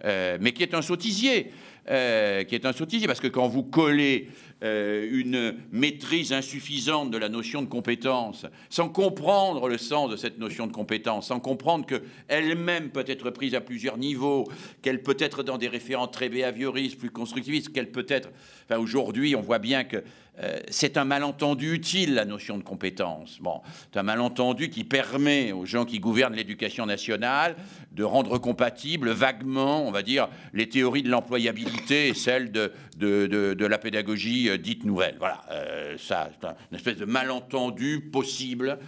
[SPEAKER 3] mais qui est un sottisier. qui est un sottisier, parce que quand vous collez euh, une maîtrise insuffisante de la notion de compétence, sans comprendre le sens de cette notion de compétence, sans comprendre qu'elle-même peut être prise à plusieurs niveaux, qu'elle peut être dans des référents très behavioristes, plus constructivistes, qu'elle peut être... Enfin, aujourd'hui, on voit bien que euh, c'est un malentendu utile, la notion de compétence. Bon, c'est un malentendu qui permet aux gens qui gouvernent l'éducation nationale de rendre compatibles vaguement, on va dire, les théories de l'employabilité et celles de, de, la pédagogie euh, dite nouvelle. Voilà, euh, ça, c'est une espèce de malentendu possible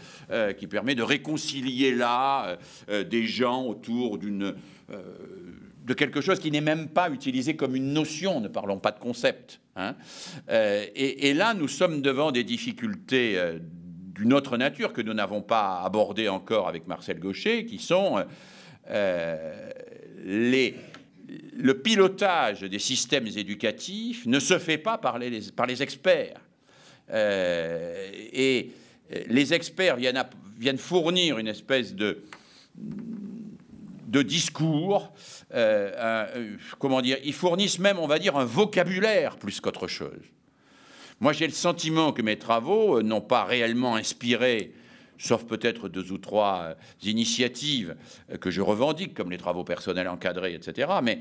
[SPEAKER 3] qui permet de réconcilier là des gens autour d'une de quelque chose qui n'est même pas utilisé comme une notion, ne parlons pas de concept. Hein. Euh, et, là, nous sommes devant des difficultés euh, d'une autre nature que nous n'avons pas abordées encore avec Marcel Gaucher, qui sont euh, les, le pilotage des systèmes éducatifs ne se fait pas par les, par les experts. et les experts viennent, viennent fournir une espèce de, de discours euh, euh, comment dire, ils fournissent même, on va dire, un vocabulaire plus qu'autre chose. Moi, j'ai le sentiment que mes travaux euh, n'ont pas réellement inspiré, sauf peut-être deux ou trois initiatives que je revendique, comme les travaux personnels encadrés, etc., mais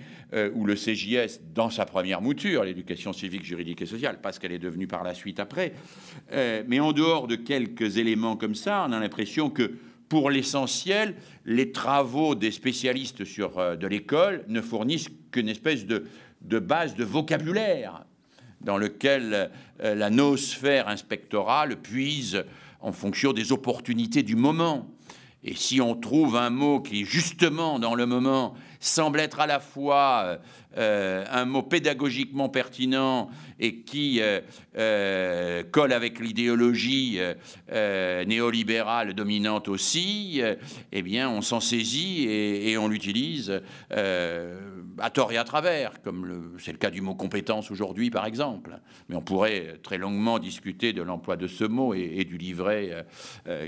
[SPEAKER 3] où le CJS, dans sa première mouture, l'éducation civique, juridique et sociale, parce qu'elle est devenue par la suite après, mais en dehors de quelques éléments comme ça, on a l'impression que pour l'essentiel, les travaux des spécialistes sur, euh, de l'école ne fournissent qu'une espèce de, base de vocabulaire dans lequel euh, la noosphère inspectorale puise en fonction des opportunités du moment. Et si on trouve un mot qui, justement, dans le moment, semble être à la fois euh, un mot pédagogiquement pertinent et qui euh, euh, colle avec l'idéologie néolibérale dominante aussi, eh bien, on s'en saisit et, on l'utilise à tort et à travers, comme c'est le cas du mot compétence aujourd'hui, par exemple. Mais on pourrait très longuement discuter de l'emploi de ce mot et, du livret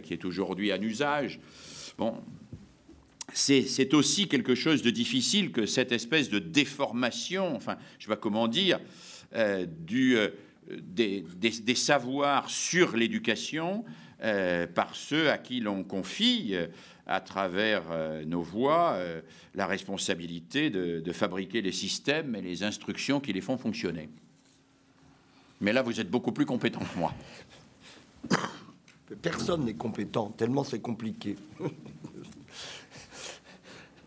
[SPEAKER 3] qui est aujourd'hui en usage. Bon, c'est aussi quelque chose de difficile que cette espèce de déformation, enfin, je sais pas comment dire, euh, euh, des, savoirs sur l'éducation euh, par ceux à qui l'on confie, à travers nos voix, la responsabilité de, de, fabriquer les systèmes et les instructions qui les font fonctionner. Mais là, vous êtes beaucoup plus compétent que moi.
[SPEAKER 4] Personne n'est compétent, tellement c'est compliqué.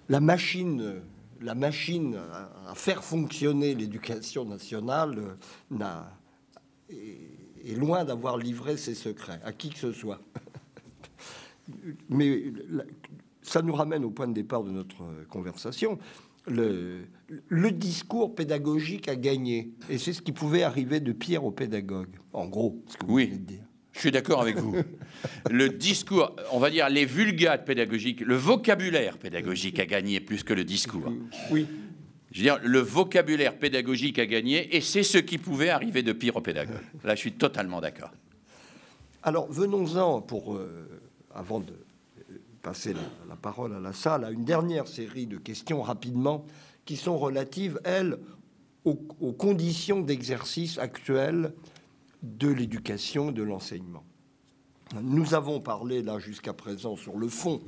[SPEAKER 4] la machine, la machine à faire fonctionner l'éducation nationale n'a, est, loin d'avoir livré ses secrets à qui que ce soit. Mais ça nous ramène au point de départ de notre conversation. Le, le discours pédagogique a gagné. Et c'est ce qui pouvait arriver de pire aux pédagogues, en gros, ce que vous
[SPEAKER 3] oui.
[SPEAKER 4] dire.
[SPEAKER 3] Je suis d'accord avec vous. le discours, on va dire les vulgates pédagogiques, le vocabulaire pédagogique a gagné plus que le discours.
[SPEAKER 4] Oui.
[SPEAKER 3] Je veux dire, le vocabulaire pédagogique a gagné et c'est ce qui pouvait arriver de pire aux pédagogues. Là, je suis totalement d'accord.
[SPEAKER 4] Alors, venons-en pour, euh, avant de passer la, parole à la salle, à une dernière série de questions rapidement qui sont relatives, elles, aux, conditions d'exercice actuelles de l'éducation, de l'enseignement. Nous avons parlé là jusqu'à présent sur le fond,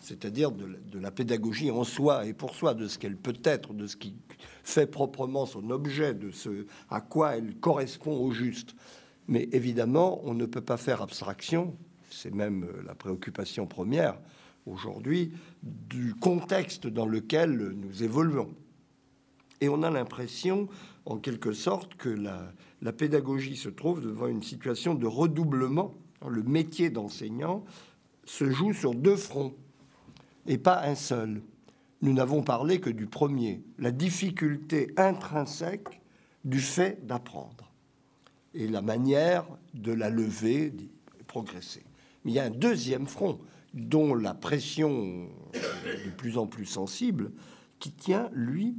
[SPEAKER 4] c'est-à-dire de, la pédagogie en soi et pour soi, de ce qu'elle peut être, de ce qui fait proprement son objet, de ce à quoi elle correspond au juste. Mais évidemment, on ne peut pas faire abstraction, c'est même la préoccupation première aujourd'hui, du contexte dans lequel nous évoluons. Et on a l'impression, en quelque sorte, que la, la pédagogie se trouve devant une situation de redoublement. Le métier d'enseignant se joue sur deux fronts et pas un seul. Nous n'avons parlé que du premier, la difficulté intrinsèque du fait d'apprendre et la manière de la lever, de progresser. Il y a un deuxième front dont la pression est de plus en plus sensible, qui tient, lui,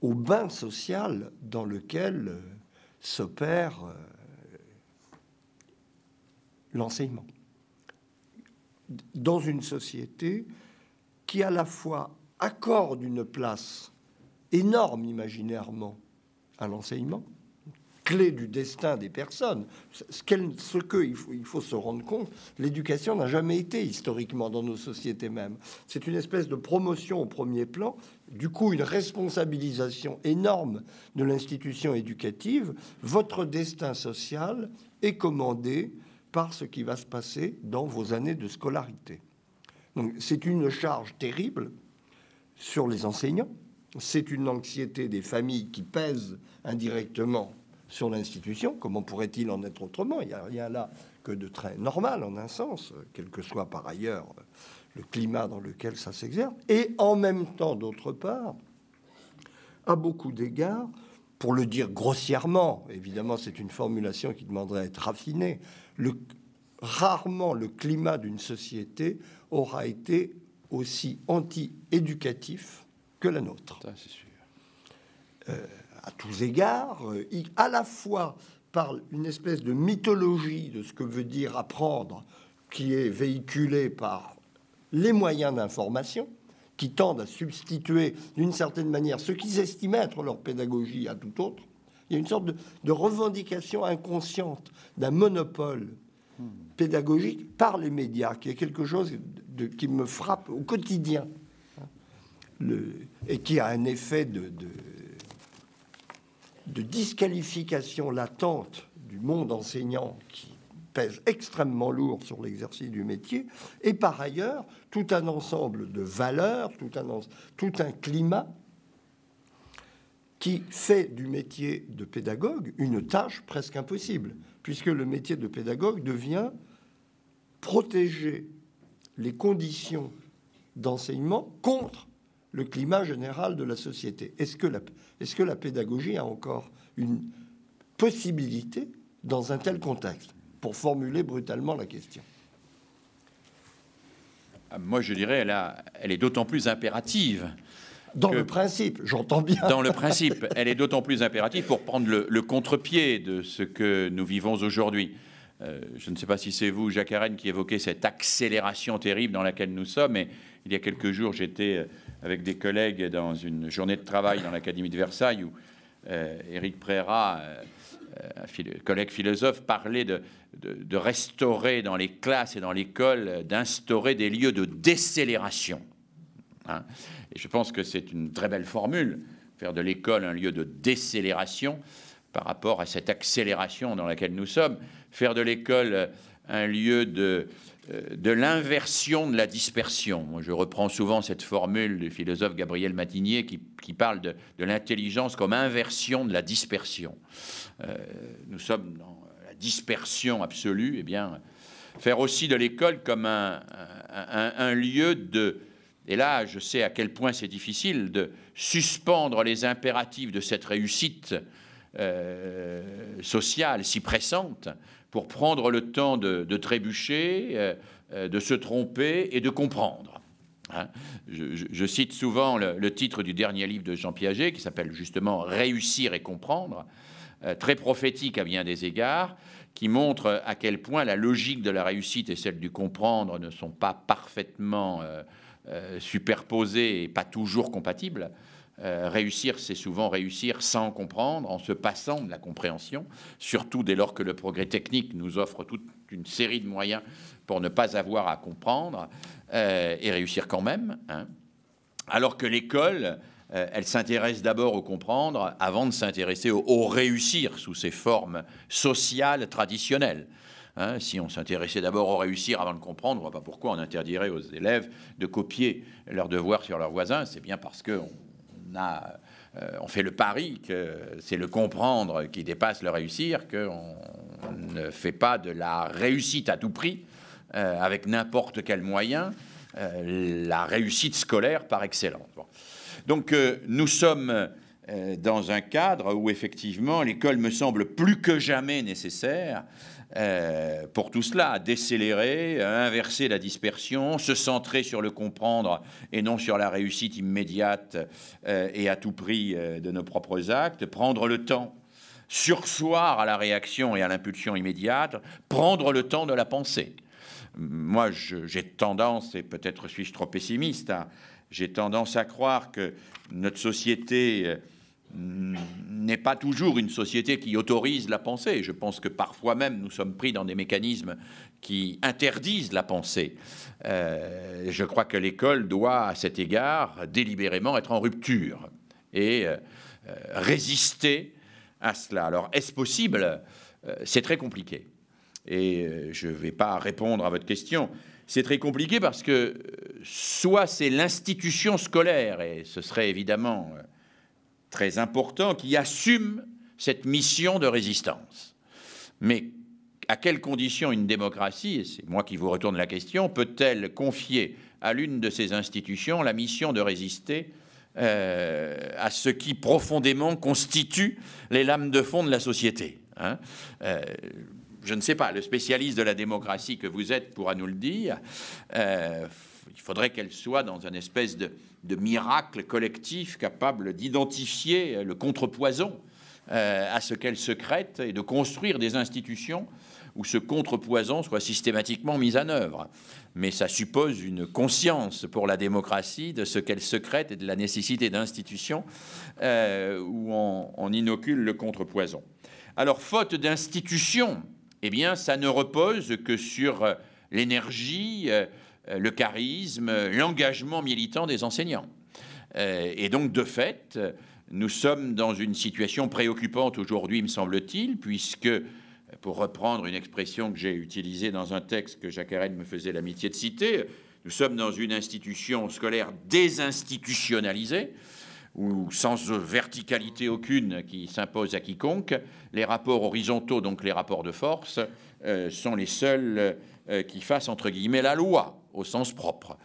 [SPEAKER 4] au bain social dans lequel s'opère euh, l'enseignement. Dans une société qui à la fois accorde une place énorme imaginairement à l'enseignement, clé du destin des personnes. Ce, ce que il faut, il faut se rendre compte, l'éducation n'a jamais été historiquement dans nos sociétés même. C'est une espèce de promotion au premier plan, du coup une responsabilisation énorme de l'institution éducative. Votre destin social est commandé par ce qui va se passer dans vos années de scolarité. Donc c'est une charge terrible sur les enseignants. C'est une anxiété des familles qui pèse indirectement sur l'institution. Comment pourrait-il en être autrement? Il n'y a rien là que de très normal en un sens, quel que soit par ailleurs le climat dans lequel ça s'exerce. Et en même temps, d'autre part, à beaucoup d'égards, pour le dire grossièrement, évidemment c'est une formulation qui demanderait à être raffinée, le, rarement le climat d'une société aura été aussi anti-éducatif que la nôtre.
[SPEAKER 3] Ça, c'est sûr.
[SPEAKER 4] Euh, à tous égards, euh, à la fois par une espèce de mythologie de ce que veut dire apprendre, qui est véhiculée par les moyens d'information, qui tendent à substituer d'une certaine manière ce qu'ils estimaient être leur pédagogie à tout autre. Il y a une sorte de, revendication inconsciente d'un monopole pédagogique par les médias, qui est quelque chose de, qui me frappe au quotidien, hein, le, et qui a un effet de de disqualification latente du monde enseignant qui pèse extrêmement lourd sur l'exercice du métier, et par ailleurs tout un ensemble de valeurs, tout un, tout un climat qui fait du métier de pédagogue une tâche presque impossible, puisque le métier de pédagogue devient protéger les conditions d'enseignement contre le climat général de la société. Est-ce que la, est-ce que la pédagogie a encore une possibilité dans un tel contexte? Pour formuler brutalement la question.
[SPEAKER 3] Moi, je dirais, elle, a, elle est d'autant plus impérative.
[SPEAKER 4] Dans le principe, j'entends bien.
[SPEAKER 3] Dans le principe, elle est d'autant plus impérative pour prendre le, contre-pied de ce que nous vivons aujourd'hui. Euh, je ne sais pas si c'est vous, Jacques Arène, qui évoquait cette accélération terrible dans laquelle nous sommes. Mais il y a quelques jours, j'étais euh, avec des collègues dans une journée de travail dans l'Académie de Versailles où euh, Éric Préra, euh, un collègue philosophe, parlait de, restaurer dans les classes et dans l'école, d'instaurer des lieux de décélération. Hein. et je pense que c'est une très belle formule, faire de l'école un lieu de décélération par rapport à cette accélération dans laquelle nous sommes, faire de l'école un lieu de, euh, de l'inversion de la dispersion. je reprends souvent cette formule du philosophe Gabriel Matinier qui, parle de, l'intelligence comme inversion de la dispersion. Euh, nous sommes dans la dispersion absolue, eh bien, faire aussi de l'école comme un, lieu de, et là je sais à quel point c'est difficile, de suspendre les impératifs de cette réussite euh, sociale si pressante pour prendre le temps de, trébucher, euh, euh, de se tromper et de comprendre. Hein. je, cite souvent le, titre du dernier livre de Jean Piaget, qui s'appelle justement Réussir et comprendre, euh, très prophétique à bien des égards, qui montre à quel point la logique de la réussite et celle du comprendre ne sont pas parfaitement superposées et pas toujours compatibles. Euh, réussir, c'est souvent réussir sans comprendre, en se passant de la compréhension, surtout dès lors que le progrès technique nous offre toute une série de moyens pour ne pas avoir à comprendre euh, et réussir quand même. Hein. Alors que l'école, euh, elle s'intéresse d'abord au comprendre avant de s'intéresser au, réussir sous ses formes sociales traditionnelles. Hein. si on s'intéressait d'abord au réussir avant de comprendre, on ne voit pas pourquoi on interdirait aux élèves de copier leurs devoirs sur leurs voisins. C'est bien parce qu'on euh, on, fait le pari que c'est le comprendre qui dépasse le réussir, qu'on ne fait pas de la réussite à tout prix, euh, avec n'importe quel moyen, euh, la réussite scolaire par excellence. Donc nous sommes dans un cadre où effectivement l'école me semble plus que jamais nécessaire euh, pour tout cela, décélérer, inverser la dispersion, se centrer sur le comprendre et non sur la réussite immédiate euh, et à tout prix euh, de nos propres actes, prendre le temps, sursoir à la réaction et à l'impulsion immédiate, prendre le temps de la pensée. Moi, j'ai tendance, et peut-être suis-je trop pessimiste, hein, j'ai tendance à croire que notre société n'est pas toujours une société qui autorise la pensée. Je pense que parfois même nous sommes pris dans des mécanismes qui interdisent la pensée. Euh, je crois que l'école doit, à cet égard, délibérément être en rupture et euh, résister à cela. Alors, est-ce possible? Euh, C'est très compliqué. Et je ne vais pas répondre à votre question. C'est très compliqué parce que soit c'est l'institution scolaire, et ce serait évidemment très important qui assume cette mission de résistance. Mais à quelles conditions une démocratie, et c'est moi qui vous retourne la question, peut-elle confier à l'une de ces institutions la mission de résister euh, à ce qui profondément constitue les lames de fond de la société hein? Euh, Je ne sais pas, le spécialiste de la démocratie que vous êtes pourra nous le dire. Euh, il faudrait qu'elle soit dans une espèce de, miracle collectif capable d'identifier le contrepoison euh, à ce qu'elle secrète et de construire des institutions où ce contrepoison soit systématiquement mis en œuvre. Mais ça suppose une conscience pour la démocratie de ce qu'elle secrète et de la nécessité d'institutions euh, où on, inocule le contrepoison. Alors, faute d'institutions, eh bien, ça ne repose que sur l'énergie, euh, euh, le charisme, l'engagement militant des enseignants. Euh, et donc, de fait, nous sommes dans une situation préoccupante aujourd'hui, me semble-t-il, puisque, pour reprendre une expression que j'ai utilisée dans un texte que Jacques Arène me faisait l'amitié de citer, nous sommes dans une institution scolaire désinstitutionnalisée, ou sans verticalité aucune qui s'impose à quiconque, les rapports horizontaux, donc les rapports de force, euh, sont les seuls qui fassent entre guillemets la loi au sens propre.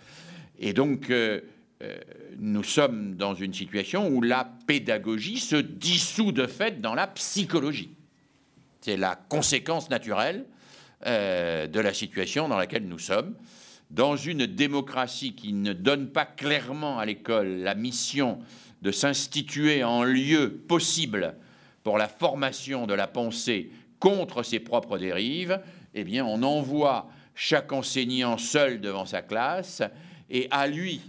[SPEAKER 3] Et donc, euh, euh, nous sommes dans une situation où la pédagogie se dissout de fait dans la psychologie. C'est la conséquence naturelle euh, de la situation dans laquelle nous sommes. Dans une démocratie qui ne donne pas clairement à l'école la mission de s'instituer en lieu possible pour la formation de la pensée contre ses propres dérives, eh bien, on envoie chaque enseignant seul devant sa classe, et à lui,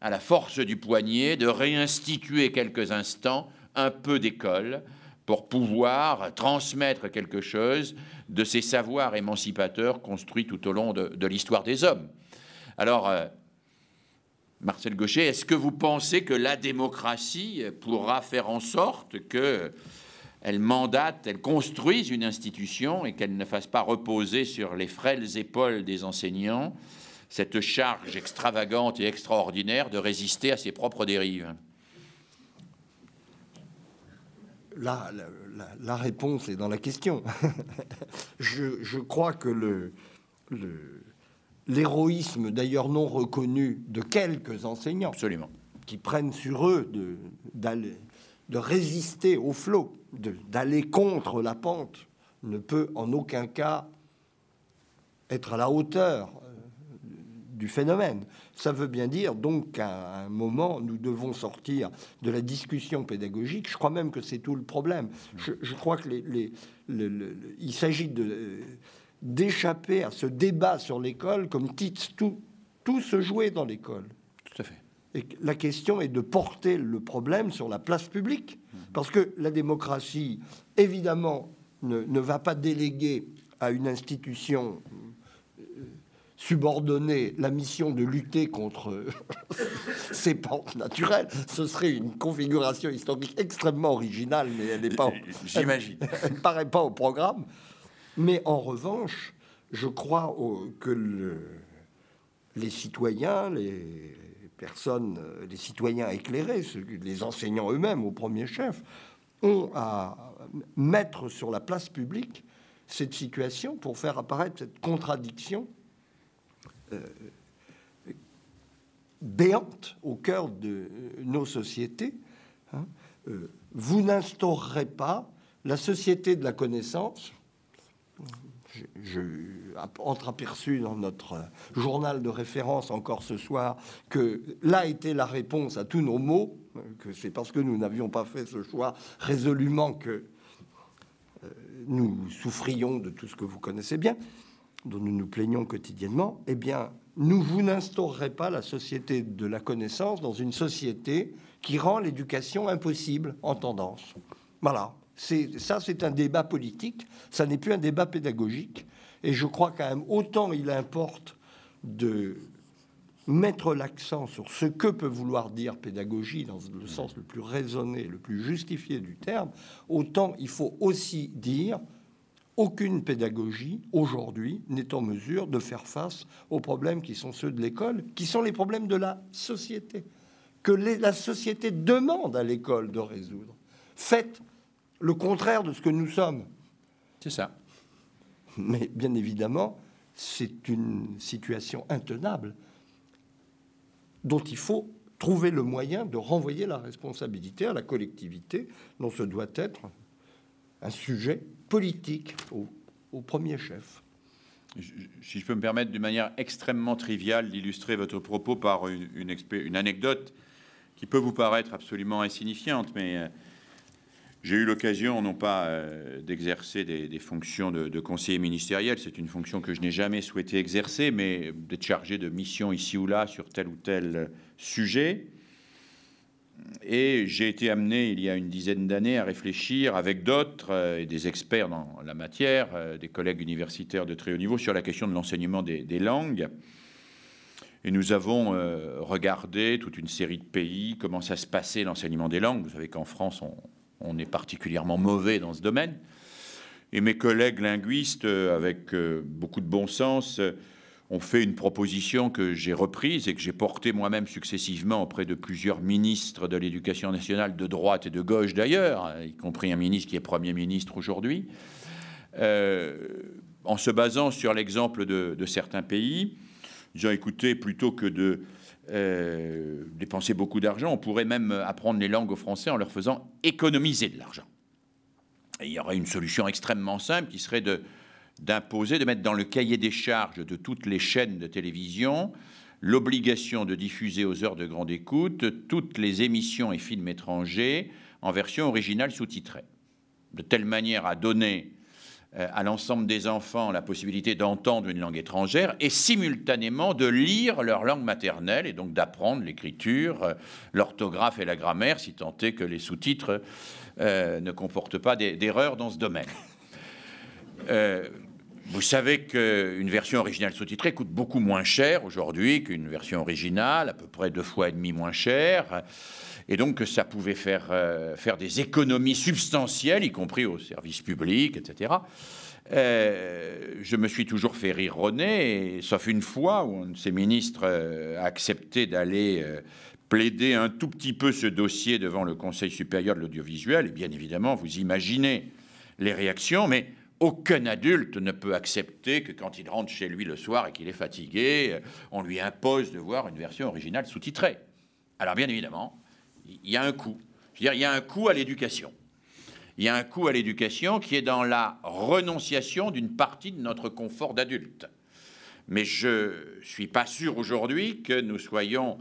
[SPEAKER 3] à la force du poignet, de réinstituer quelques instants un peu d'école pour pouvoir transmettre quelque chose de ces savoirs émancipateurs construits tout au long de, l'histoire des hommes. Alors, euh, Marcel Gaucher, est-ce que vous pensez que la démocratie pourra faire en sorte qu'elle elles mandatent, elles construisent une institution et qu'elles ne fassent pas reposer sur les frêles épaules des enseignants cette charge extravagante et extraordinaire de résister à ses propres dérives
[SPEAKER 4] la, la, réponse est dans la question. je, crois que le, l'héroïsme, d'ailleurs non reconnu, de quelques enseignants
[SPEAKER 3] Absolument.
[SPEAKER 4] qui prennent sur eux d'aller, de résister au flot, d'aller contre la pente, ne peut en aucun cas être à la hauteur du phénomène. Ça veut bien dire donc qu'à un moment, nous devons sortir de la discussion pédagogique. Je crois même que c'est tout le problème. Je, crois que les, il s'agit de d'échapper à ce débat sur l'école comme titre tout, tout se jouait dans l'école.
[SPEAKER 3] Tout à fait.
[SPEAKER 4] Et la question est de porter le problème sur la place publique. Parce que la démocratie, évidemment, ne, ne va pas déléguer à une institution subordonner la mission de lutter contre ces pentes naturelles, ce serait une configuration historique extrêmement originale, mais elle n'est pas.
[SPEAKER 3] J'imagine.
[SPEAKER 4] Elle ne paraît pas au programme. Mais en revanche, je crois que les citoyens, les personnes, les citoyens éclairés, les enseignants eux-mêmes au premier chef, ont à mettre sur la place publique cette situation pour faire apparaître cette contradiction euh, béante au cœur de nos sociétés. Hein. Euh, vous n'instaurerez pas la société de la connaissance. Je, entreaperçu dans notre journal de référence encore ce soir que là était la réponse à tous nos mots, que c'est parce que nous n'avions pas fait ce choix résolument que euh, nous souffrions de tout ce que vous connaissez bien dont nous nous plaignons quotidiennement, eh bien, nous vous n'instaurerez pas la société de la connaissance dans une société qui rend l'éducation impossible en tendance. Voilà. C'est, ça, c'est un débat politique, ça n'est plus un débat pédagogique. Et je crois quand même, autant il importe de mettre l'accent sur ce que peut vouloir dire pédagogie dans le sens le plus raisonné, le plus justifié du terme, autant il faut aussi dire aucune pédagogie aujourd'hui n'est en mesure de faire face aux problèmes qui sont ceux de l'école, qui sont les problèmes de la société, que la société demande à l'école de résoudre. Faites le contraire de ce que nous sommes.
[SPEAKER 3] C'est ça.
[SPEAKER 4] Mais bien évidemment, c'est une situation intenable dont il faut trouver le moyen de renvoyer la responsabilité à la collectivité dont ce doit être un sujet politique au, premier chef.
[SPEAKER 3] Si je peux me permettre d'une manière extrêmement triviale d'illustrer votre propos par une, une, anecdote qui peut vous paraître absolument insignifiante, mais euh, j'ai eu l'occasion non pas euh, d'exercer des, fonctions de, conseiller ministériel, c'est une fonction que je n'ai jamais souhaité exercer, mais d'être chargé de mission ici ou là sur tel ou tel sujet. Et j'ai été amené il y a une dizaine d'années à réfléchir avec d'autres euh, et des experts dans la matière, euh, des collègues universitaires de très haut niveau, sur la question de l'enseignement des, langues. Et nous avons euh, regardé toute une série de pays, comment ça se passait l'enseignement des langues. Vous savez qu'en France, on, on, est particulièrement mauvais dans ce domaine. Et mes collègues linguistes, avec beaucoup de bon sens, ont fait une proposition que j'ai reprise et que j'ai portée moi-même successivement auprès de plusieurs ministres de l'éducation nationale, de droite et de gauche d'ailleurs, y compris un ministre qui est Premier ministre aujourd'hui, euh, en se basant sur l'exemple de, certains pays, disant écoutez, plutôt que de euh, dépenser beaucoup d'argent, on pourrait même apprendre les langues aux Français en leur faisant économiser de l'argent. Il y aurait une solution extrêmement simple qui serait de d'imposer, de mettre dans le cahier des charges de toutes les chaînes de télévision l'obligation de diffuser aux heures de grande écoute toutes les émissions et films étrangers en version originale sous-titrée, de telle manière à donner à l'ensemble des enfants la possibilité d'entendre une langue étrangère et simultanément de lire leur langue maternelle et donc d'apprendre l'écriture, euh, l'orthographe et la grammaire, si tant est que les sous-titres euh, ne comportent pas d'erreurs dans ce domaine. Vous savez qu'une version originale sous-titrée coûte beaucoup moins cher aujourd'hui qu'une version originale, à peu près deux fois et demi moins cher. Et donc que ça pouvait faire, euh, faire des économies substantielles, y compris aux services publics, etc. Euh, je me suis toujours fait rire René, sauf une fois où un de ces ministres euh, a accepté d'aller plaider un tout petit peu ce dossier devant le Conseil supérieur de l'audiovisuel. Et bien évidemment, vous imaginez les réactions, mais aucun adulte ne peut accepter que quand il rentre chez lui le soir et qu'il est fatigué, on lui impose de voir une version originale sous-titrée. Alors bien évidemment, il y a un coût. Je veux dire, il y a un coût à l'éducation. Il y a un coût à l'éducation qui est dans la renonciation d'une partie de notre confort d'adulte. Mais je ne suis pas sûr aujourd'hui que nous soyons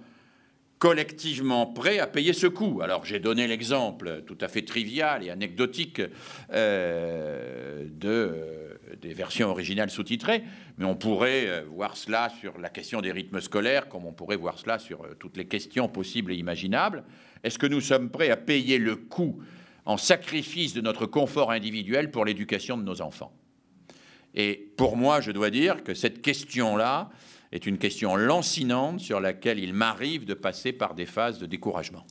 [SPEAKER 3] collectivement prêts à payer ce coût. Alors j'ai donné l'exemple tout à fait trivial et anecdotique euh, de, euh, des versions originales sous-titrées, mais on pourrait euh, voir cela sur la question des rythmes scolaires, comme on pourrait voir cela sur toutes les questions possibles et imaginables. Est-ce que nous sommes prêts à payer le coût en sacrifice de notre confort individuel pour l'éducation de nos enfants? Et pour moi, je dois dire que cette question-là, est une question lancinante sur laquelle il m'arrive de passer par des phases de découragement.